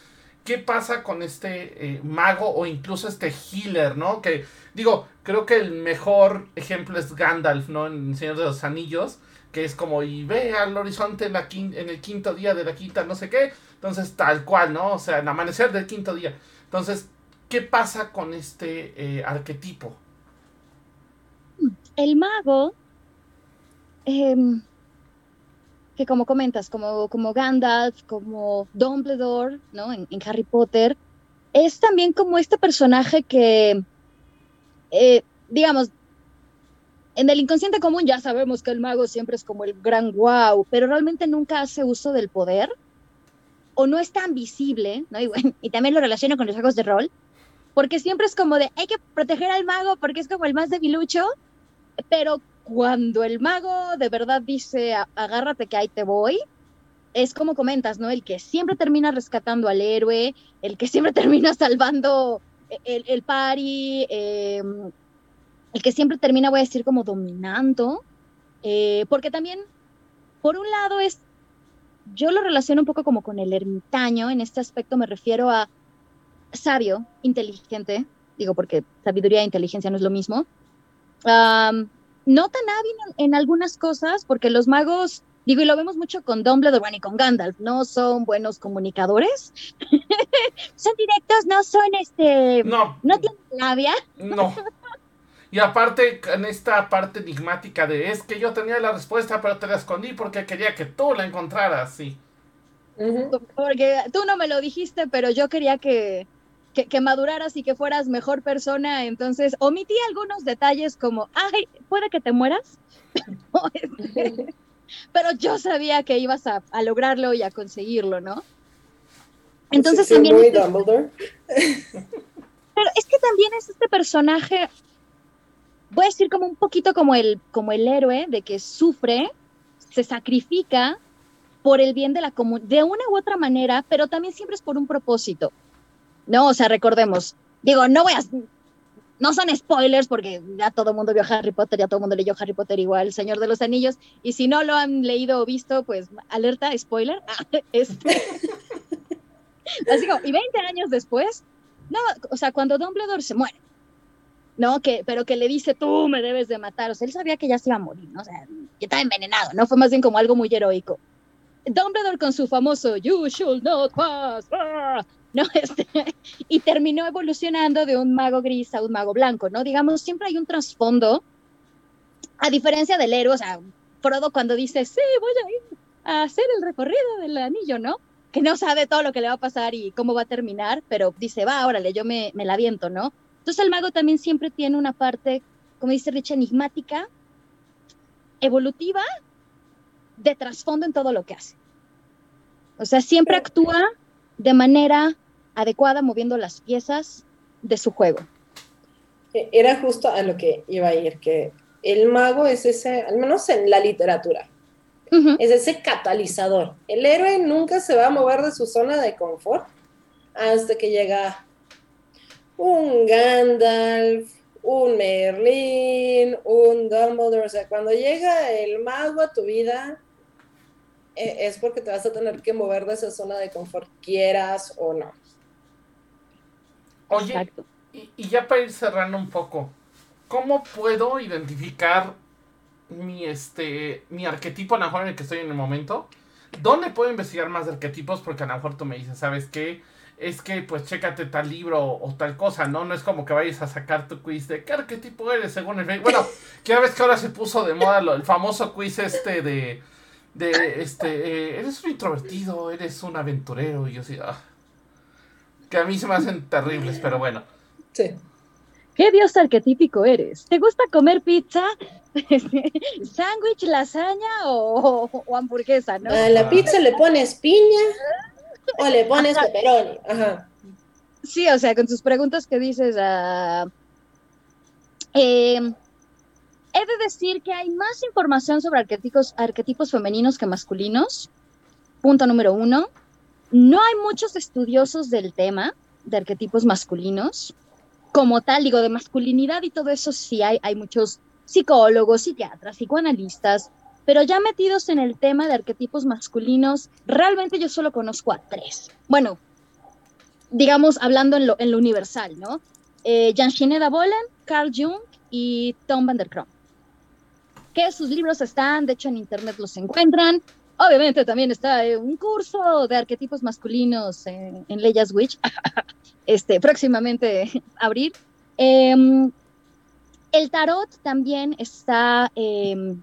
¿qué pasa con este eh, mago o incluso este healer, ¿no? Que digo, creo que el mejor ejemplo es Gandalf, ¿no? En Señor de los Anillos, que es como, y ve al horizonte en, la en el quinto día de la quinta, no sé qué. Entonces, tal cual, ¿no? O sea, el amanecer del quinto día. Entonces, ¿qué pasa con este eh, arquetipo? El mago, em, que como comentas, como, como Gandalf, como Dumbledore, ¿no? En, Harry Potter, es también como este personaje que, eh, digamos, en el inconsciente común ya sabemos que el mago siempre es como el gran wow, pero realmente nunca hace uso del poder o no es tan visible, ¿no? Y, bueno, y también lo relaciono con los juegos de rol, porque siempre es como de hay que proteger al mago porque es como el más debilucho, pero cuando el mago de verdad dice "A- agárrate que ahí te voy, es como comentas, ¿no? El que siempre termina rescatando al héroe, el que siempre termina salvando el, el party, eh, el que siempre termina, voy a decir, como dominando, eh, porque también, por un lado, es, yo lo relaciono un poco como con el ermitaño, en este aspecto me refiero a sabio, inteligente, digo porque sabiduría e inteligencia no es lo mismo, no tan hábil en, en algunas cosas, porque los magos, digo, y lo vemos mucho con Dumbledore y con Gandalf, no son buenos comunicadores, son directos, no son este, No, no tienen labia, no. Y aparte, en esta parte enigmática de es que yo tenía la respuesta, pero te la escondí porque quería que tú la encontraras, sí. Porque tú no me lo dijiste, pero yo quería que, que, que maduraras y que fueras mejor persona, entonces omití algunos detalles como, ay, puede que te mueras, pero yo sabía que ibas a, a lograrlo y a conseguirlo, ¿no? Entonces también... muy este- Dumbledore. Pero es que también es este personaje, voy a decir como un poquito como el, como el héroe de que sufre, se sacrifica por el bien de la comunidad, de una u otra manera, pero también siempre es por un propósito. No, o sea, recordemos, digo, no voy a, no son spoilers porque ya todo el mundo vio Harry Potter, ya todo el mundo leyó Harry Potter igual, Señor de los Anillos, y si no lo han leído o visto, pues alerta, spoiler. Este, así como, y 20 años después, no, o sea, cuando Dumbledore se muere, ¿no? Que, pero que le dice, tú me debes de matar, o sea, él sabía que ya se iba a morir, ¿no? O sea, que estaba envenenado, ¿no? Fue más bien como algo muy heroico. Dumbledore con su famoso You should not pass, ah", ¿no? Este, y terminó evolucionando de un mago gris a un mago blanco, ¿no? Digamos, siempre hay un trasfondo, a diferencia del héroe, o sea, Frodo cuando dice, sí, voy a ir a hacer el recorrido del anillo, ¿no? Que no sabe todo lo que le va a pasar y cómo va a terminar, pero dice, va, órale, yo me, me la viento, ¿no? Entonces el mago también siempre tiene una parte, como dice Rich, enigmática, evolutiva, de trasfondo en todo lo que hace. O sea, siempre actúa de manera adecuada, moviendo las piezas de su juego. Eh, Era justo a lo que iba a ir, que el mago es ese, al menos en la literatura, es ese catalizador. El héroe nunca se va a mover de su zona de confort hasta que llega un Gandalf, un Merlin, un Dumbledore. O sea, cuando llega el mago a tu vida, eh, es porque te vas a tener que mover de esa zona de confort, quieras o no. Oye, Exacto. y, y ya para ir cerrando un poco, ¿cómo puedo identificar mi este mi arquetipo a lo mejor en el que estoy en el momento? ¿Dónde puedo investigar más de arquetipos? Porque a lo mejor tú me dices, ¿sabes qué? Es que pues chécate tal libro o, o tal cosa, ¿no? No es como que vayas a sacar tu quiz de qué arquetipo eres según el... Bueno, que ya ves que ahora se puso de moda lo- el famoso quiz este de... De este, eh, eres un introvertido, eres un aventurero, y yo así, ah, que a mí se me hacen terribles, pero bueno. Sí. ¿Qué dios arquetípico eres? ¿Te gusta comer pizza? ¿Sándwich, lasaña o, o hamburguesa, no? A la pizza le pones piña o le pones pepperoni. Ajá. Sí, o sea, con tus preguntas que dices, ah, eh, he de decir que hay más información sobre arquetipos, arquetipos femeninos que masculinos. Punto número uno. No hay muchos estudiosos del tema de arquetipos masculinos. Como tal, digo, de masculinidad y todo eso sí hay, hay muchos psicólogos, psiquiatras, psicoanalistas, pero ya metidos en el tema de arquetipos masculinos, realmente yo solo conozco a tres. Bueno, digamos, hablando en lo, en lo universal, ¿no? Eh, Jan Shineda Bolen, Carl Jung y Tom van der Krom. Que sus libros están, de hecho en internet los encuentran. Obviamente también está eh, un curso de arquetipos masculinos en, Leyas Witch, este, próximamente abrir. Em, el tarot también está, em,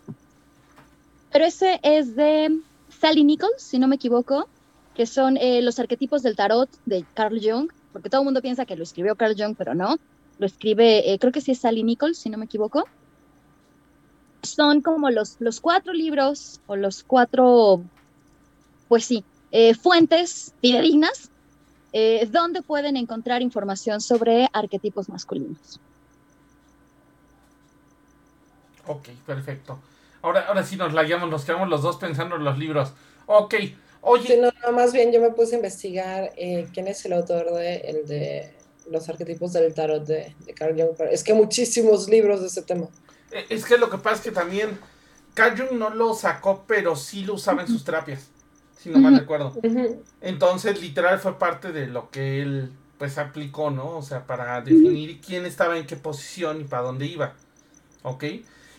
pero ese es de Sally Nichols, si no me equivoco, que son eh, los arquetipos del tarot de Carl Jung, porque todo el mundo piensa que lo escribió Carl Jung, pero no, lo escribe, eh, creo que sí es Sally Nichols, si no me equivoco. Son como los, los cuatro libros o los cuatro, pues sí, eh, fuentes fidedignas eh, donde pueden encontrar información sobre arquetipos masculinos. Ok, perfecto. Ahora, ahora sí nos la llamamos, nos quedamos los dos pensando en los libros. Ok, oye, Sí, no, no, más bien yo me puse a investigar eh, quién es el autor de, el de los arquetipos del tarot de, de Carl Jung. pero Es que muchísimos libros de ese tema. eh, es que lo que pasa es que también Carl Jung no lo sacó, pero sí lo usaba en sus terapias, si no mal recuerdo. Entonces, literal fue parte de lo que él pues aplicó, ¿no? O sea, para definir quién estaba en qué posición y para dónde iba. ¿Ok?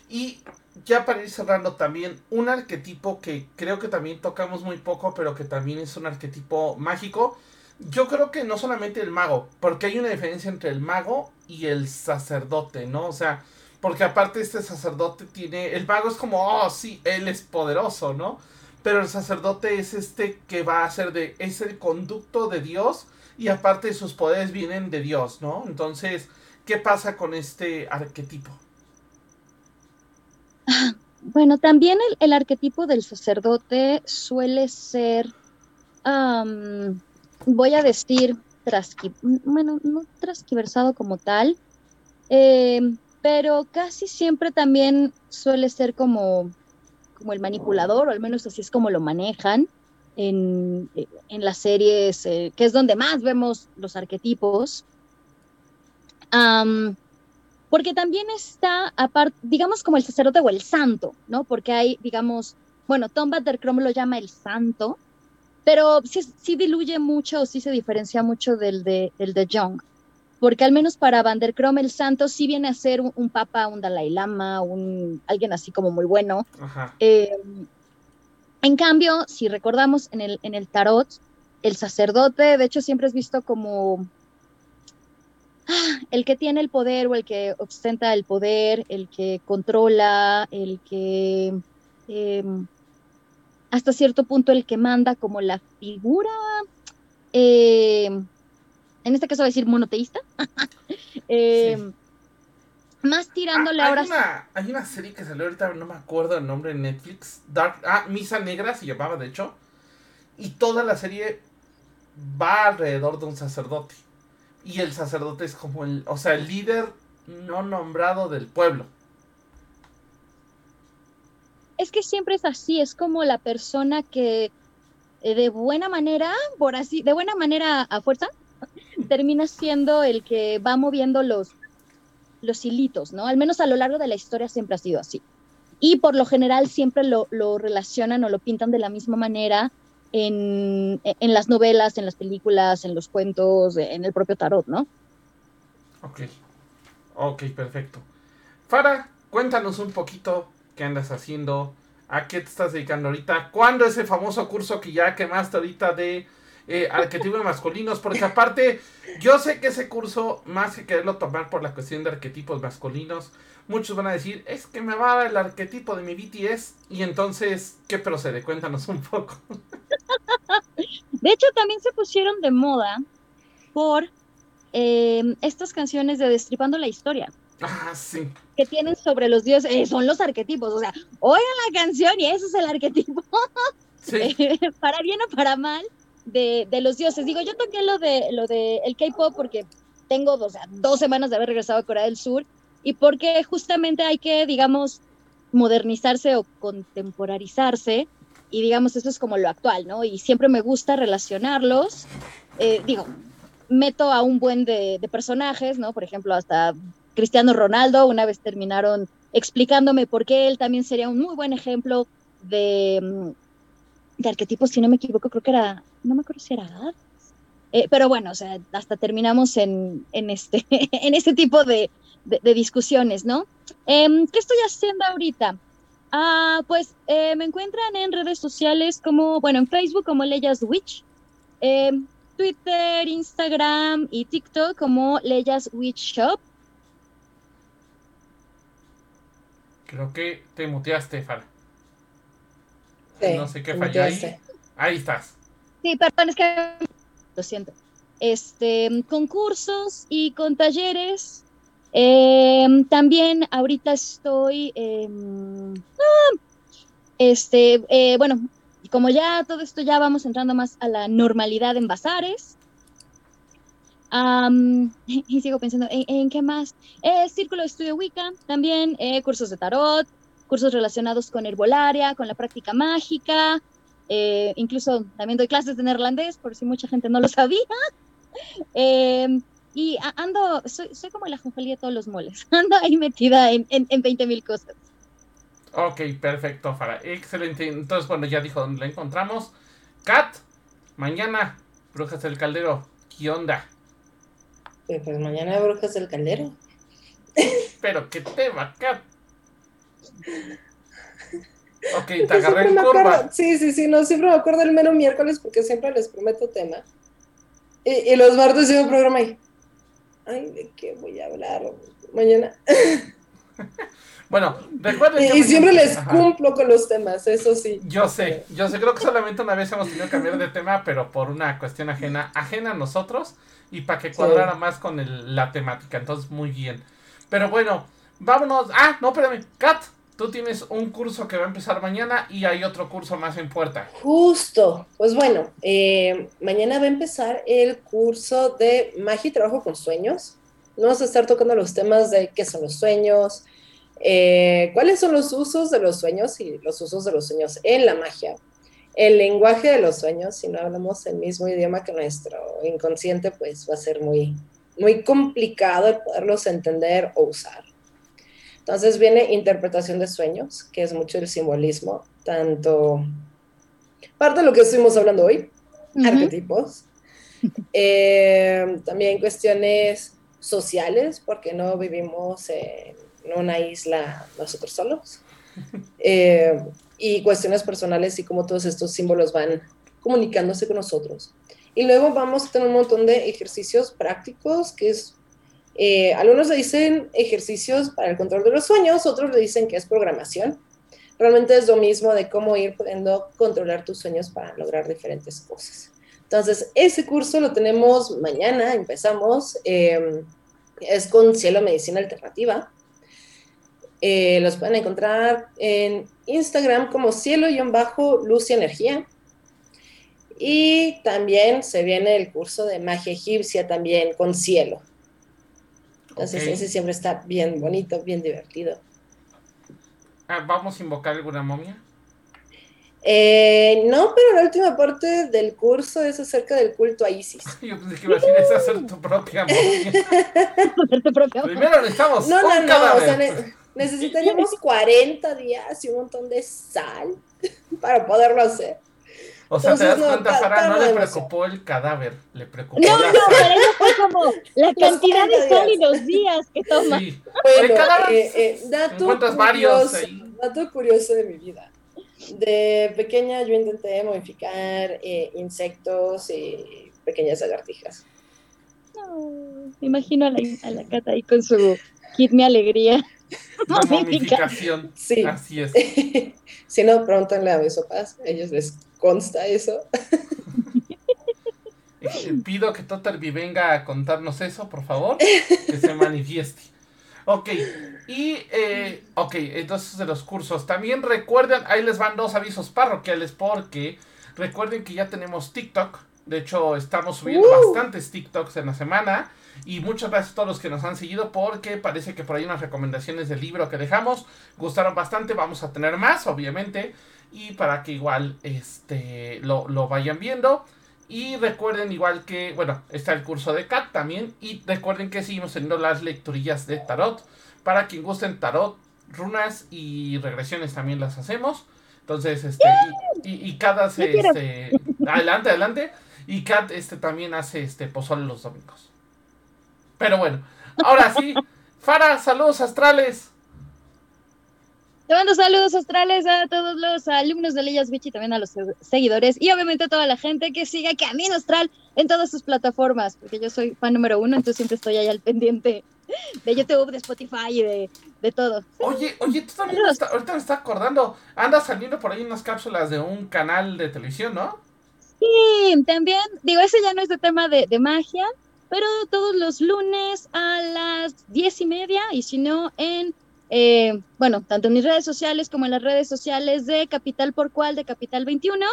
Y ya para ir cerrando también, un arquetipo que creo que también tocamos muy poco, pero que también es un arquetipo mágico. Yo creo que no solamente el mago, porque hay una diferencia entre el mago y el sacerdote, ¿no? O sea, porque aparte este sacerdote tiene, el mago es como, oh, sí, él es poderoso, ¿no? Pero el sacerdote es este que va a ser de, es el conducto de Dios y aparte sus poderes vienen de Dios, ¿no? Entonces, ¿qué pasa con este arquetipo? Bueno, también el, arquetipo del sacerdote suele ser voy a decir, bueno, no trasquiversado como tal, eh, pero casi siempre también suele ser como, como el manipulador, o al menos así es como lo manejan en, en las series, eh, que es donde más vemos los arquetipos. Porque también está, aparte, digamos, como el sacerdote o el santo, ¿no? Porque hay, digamos, bueno, Tom Buttercrum lo llama el santo, pero sí, sí diluye mucho o sí se diferencia mucho del de, del de Jung porque al menos para Van der Krom el santo sí viene a ser un, papa, un Dalai Lama, un, alguien así como muy bueno. Eh, en cambio, si recordamos en el, en el tarot, el sacerdote, de hecho, siempre es visto como ah, el que tiene el poder o el que ostenta el poder, el que controla, el que em, hasta cierto punto el que manda como la figura. Eh, en este caso va a decir monoteísta, eh, más tirándole ah, ahora. Una, hay una serie que salió ahorita, no me acuerdo el nombre en Netflix, Dark, ah, Misa Negra se llamaba de hecho, y toda la serie va alrededor de un sacerdote. Y el sacerdote es como el, o sea, el líder no nombrado del pueblo. Es que siempre es así, es como la persona que eh, de buena manera, por así, de buena manera a fuerza, termina siendo el que va moviendo los, los hilitos, ¿no? Al menos a lo largo de la historia siempre ha sido así. Y por lo general siempre lo, lo relacionan o lo pintan de la misma manera en, en, las novelas, en las películas, en los cuentos, en el propio tarot, ¿no? Ok, ok, perfecto. Fara, cuéntanos un poquito qué andas haciendo, a qué te estás dedicando ahorita, cuándo ese famoso curso que ya quemaste ahorita de eh, arquetipos masculinos, porque aparte, yo sé que ese curso, más que quererlo tomar por la cuestión de arquetipos masculinos, muchos van a decir, es que me va el arquetipo de mi BTS, y entonces, ¿qué procede? Cuéntanos un poco. De hecho, también se pusieron de moda por em, estas canciones de Destripando la Historia. Ah, sí. Que tienen sobre los dioses, eh, son los arquetipos, o sea, oigan la canción y eso es el arquetipo. Sí. para bien o para mal, de, de, los dioses. Digo, yo toqué lo de, lo de el K-pop porque tengo dos, dos semanas de haber regresado a Corea del Sur y porque justamente hay que, digamos, modernizarse o contemporarizarse y digamos, eso es como lo actual, ¿no? Y siempre me gusta relacionarlos. Eh, digo, meto a un buen de, de, personajes, ¿no? Por ejemplo, hasta Cristiano Ronaldo, una vez terminaron explicándome por qué él también sería un muy buen ejemplo de, mm, de arquetipos, si no me equivoco, creo que era, no me acuerdo si era eh, pero bueno, o sea, hasta terminamos en, en este, en este tipo de, de, discusiones, ¿no? Em, ¿Qué estoy haciendo ahorita? Ah, pues eh, me encuentran en redes sociales como, bueno, en Facebook como Leyas Witch, em, Twitter, Instagram y TikTok como Leyas Witch Shop. Creo que te muteaste, Fara no sé qué falló ahí. Ahí estás. Sí, perdón, es que lo siento. Este, concursos y con talleres. Em, también ahorita estoy, em, ah, este, eh, bueno, como ya todo esto ya vamos entrando más a la normalidad en bazares. y sigo pensando, ¿en, qué más? Eh, Círculo de Estudio Wicca, también eh, cursos de tarot, cursos relacionados con herbolaria, con la práctica mágica, eh, incluso también doy clases de neerlandés, por si mucha gente no lo sabía. Y ando, soy, como la jonjolía de todos los moles, ando ahí metida en, en, en 20 mil cosas. Ok, perfecto, Fara. Excelente. Entonces, bueno, ya dijo dónde la encontramos. Kat, mañana, Brujas del Caldero. ¿Qué onda? Eh, pues mañana Brujas del Caldero. Pero qué tema, Kat. Ok, te agarré en curva. sí, sí, sí, no, siempre me acuerdo el mero miércoles porque siempre les prometo tema. Y, los martes un programa ahí. Ay, ¿de qué voy a hablar mañana? Bueno, recuerden Y, siempre les cumplo con los temas, eso sí. Yo sé, yo sé, creo que solamente una vez hemos tenido que cambiar de tema, pero por una cuestión ajena, ajena a nosotros y para que cuadrara más con la temática, entonces muy bien. Pero bueno, vámonos. Ah, no, espérame, Kat, tú tienes un curso que va a empezar mañana y hay otro curso más en puerta. Justo, pues bueno, eh, mañana va a empezar el curso de magia y trabajo con sueños. Vamos a estar tocando los temas de qué son los sueños, eh, cuáles son los usos de los sueños y los usos de los sueños en la magia, el lenguaje de los sueños, si no hablamos el mismo idioma que nuestro inconsciente, pues va a ser muy, muy complicado el poderlos entender o usar. Entonces viene interpretación de sueños, que es mucho el simbolismo, tanto parte de lo que estuvimos hablando hoy, arquetipos, eh, también cuestiones sociales, porque no vivimos en una isla nosotros solos, eh, y cuestiones personales y cómo todos estos símbolos van comunicándose con nosotros. Y luego vamos a tener un montón de ejercicios prácticos, que es, eh, algunos le dicen ejercicios para el control de los sueños, otros le dicen que es programación. Realmente es lo mismo de cómo ir pudiendo controlar tus sueños para lograr diferentes cosas. Entonces, ese curso lo tenemos mañana, empezamos. Eh, es con Cielo Medicina Alternativa. Eh, los pueden encontrar en Instagram como cielo-luz y energía. Y también se viene el curso de magia egipcia también con cielo. Entonces ese siempre está bien bonito, bien divertido. Ah, ¿Vamos a invocar alguna momia? Eh, no, pero la última parte del curso es acerca del culto a Isis. Yo pensé que iba a decir es hacer tu propia momia. Primero necesitamos no, no, no, o sea, necesitaríamos 40 días y un montón de sal para poderlo hacer. O sea, te das cuenta, Sara, no le preocupó el cadáver, le preocupó No, no, pero eso fue como la cantidad de sal y los días que toma. Sí. Bueno, eh, eh, dato, curioso, varios dato curioso de mi vida de pequeña yo intenté modificar eh, insectos y pequeñas lagartijas. No, me imagino a la, a la Cata ahí con su kit mi alegría. La momificación. Sí. Así es. si no, pregúntenle a mis papás, a ellos les consta eso. Eh, pido que Toterby venga a contarnos eso, por favor, que se manifieste. Ok, y, eh, ok, entonces de los cursos. También recuerden, ahí les van dos avisos parroquiales porque recuerden que ya tenemos TikTok. De hecho, estamos subiendo uh. bastantes TikToks en la semana. Y muchas gracias a todos los que nos han seguido porque parece que por ahí unas recomendaciones del libro que dejamos gustaron bastante. Vamos a tener más, obviamente. Y para que igual este, lo, lo vayan viendo. Y recuerden igual que, bueno, está el curso de CAT también. Y recuerden que seguimos teniendo las lecturillas de tarot. Para quien gusten tarot, runas y regresiones también las hacemos. Entonces, este, y, y, Kat hace, este, adelante, adelante. Y Kat, este, también hace, este, pozole los domingos. Pero bueno, ahora sí. Fara, saludos astrales. Te mando saludos astrales a todos los alumnos de Leyes Bichi, también a los seguidores y obviamente a toda la gente que siga Camino Astral en todas sus plataformas, porque yo soy fan número uno, entonces siempre estoy ahí al pendiente de YouTube, de Spotify y de, de todo. Oye, oye, tú también ahorita me estás acordando, andas saliendo por ahí unas cápsulas de un canal de televisión, ¿no? Sí, también, digo, ese ya no es de tema de, de magia, pero todos los lunes a las diez y media, y si no, en eh, bueno, tanto en mis redes sociales como en las redes sociales de Capital por Cual, de Capital 21,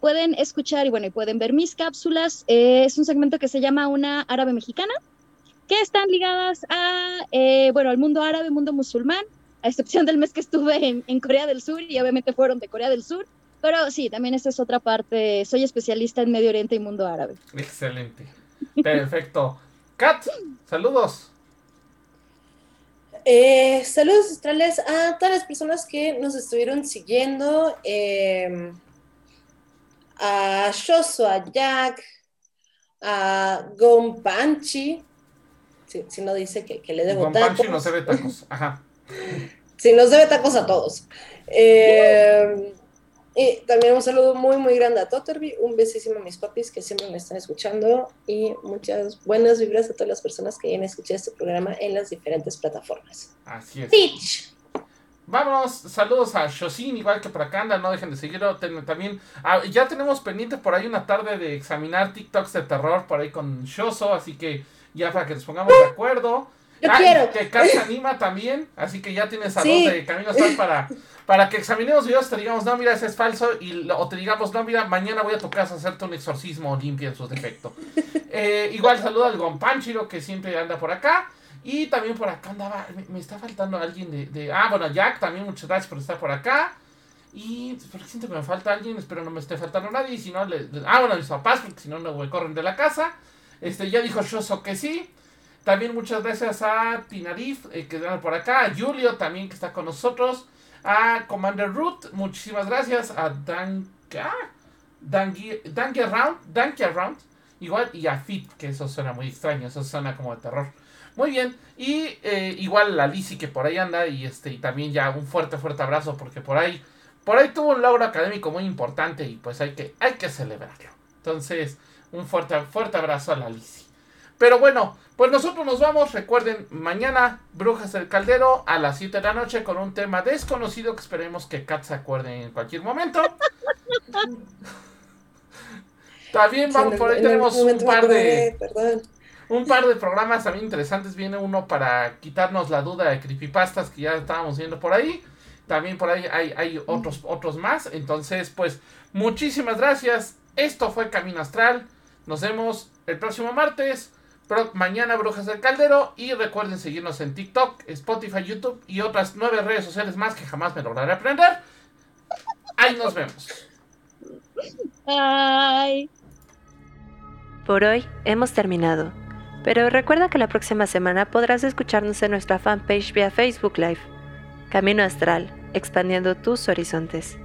pueden escuchar y bueno, pueden ver mis cápsulas. Eh, es un segmento que se llama Una Árabe Mexicana, que están ligadas a, eh, bueno, al mundo árabe, mundo musulmán, a excepción del mes que estuve en, en, Corea del Sur y obviamente fueron de Corea del Sur. Pero sí, también esta es otra parte. Soy especialista en Medio Oriente y mundo árabe. Excelente. Perfecto. Kat, saludos. Eh, saludos astrales a todas las personas que nos estuvieron siguiendo. Eh, a Shoso, a Jack, a Gompanchi. Si, si, no dice que, que le debo Gompanchi tacos. nos debe tacos. Ajá. sí, nos debe tacos a todos. Eh, y también un saludo muy, muy grande a Totterby, un besísimo a mis papis que siempre me están escuchando y muchas buenas vibras a todas las personas que hayan escuchado este programa en las diferentes plataformas. Así es. Vámonos, saludos a Shosin, igual que por acá anda, no dejen de seguirlo. también, ah, ya tenemos pendiente por ahí una tarde de examinar TikToks de terror por ahí con Shoso, así que ya para que nos pongamos de acuerdo. Yo Ah, quiero. Que Kat se anima también, así que ya tienes a Sí. dos de Camino para, para que examinemos videos, te digamos, no, mira, ese es falso, y, o te digamos, no, mira, mañana voy a tu casa a hacerte un exorcismo limpio en sus defectos. Eh, igual saludo al Gonpanchiro, que siempre anda por acá. Y también por acá andaba, me, me está faltando alguien de, de- Ah, bueno, Jack, también muchas gracias por estar por acá. Y porque siento que me falta alguien, espero no me esté faltando nadie. Si no, le, le- ah, bueno, mis papás, porque si no, no me corren de la casa. Este, ya dijo Shoso que sí. También muchas gracias a Tinarif, eh, que anda por acá. A Julio también, que está con nosotros. A Commander Root, muchísimas gracias. A Dan. Dangi Dangi Around, Danki Around, igual. Y a Fit, que eso suena muy extraño, eso suena como de terror. Muy bien. Y eh, igual la Lizzie que por ahí anda. Y este, y también ya un fuerte, fuerte abrazo. Porque por ahí. Por ahí tuvo un logro académico muy importante. Y pues hay que, hay que celebrarlo. Entonces, un fuerte, fuerte abrazo a la Lizzie. Pero bueno, pues nosotros nos vamos. Recuerden, mañana Brujas del Caldero a las 7 de la noche con un tema desconocido que esperemos que Kat se acuerde en cualquier momento. También vamos, por ahí tenemos un par de, Perdón. un par de programas también interesantes. Viene uno para quitarnos la duda de creepypastas que ya estábamos viendo por ahí. También por ahí hay, hay otros, otros más. Entonces, pues, muchísimas gracias. Esto fue Camino Astral. Nos vemos el próximo martes. Pro- mañana Brujas del Caldero. Y recuerden seguirnos en TikTok, Spotify, YouTube y otras nueve redes sociales más que jamás me lograré aprender. Ahí nos vemos. Ay. Por hoy hemos terminado, pero recuerda que la próxima semana podrás escucharnos en nuestra fanpage vía Facebook Live. Camino Astral, expandiendo tus horizontes.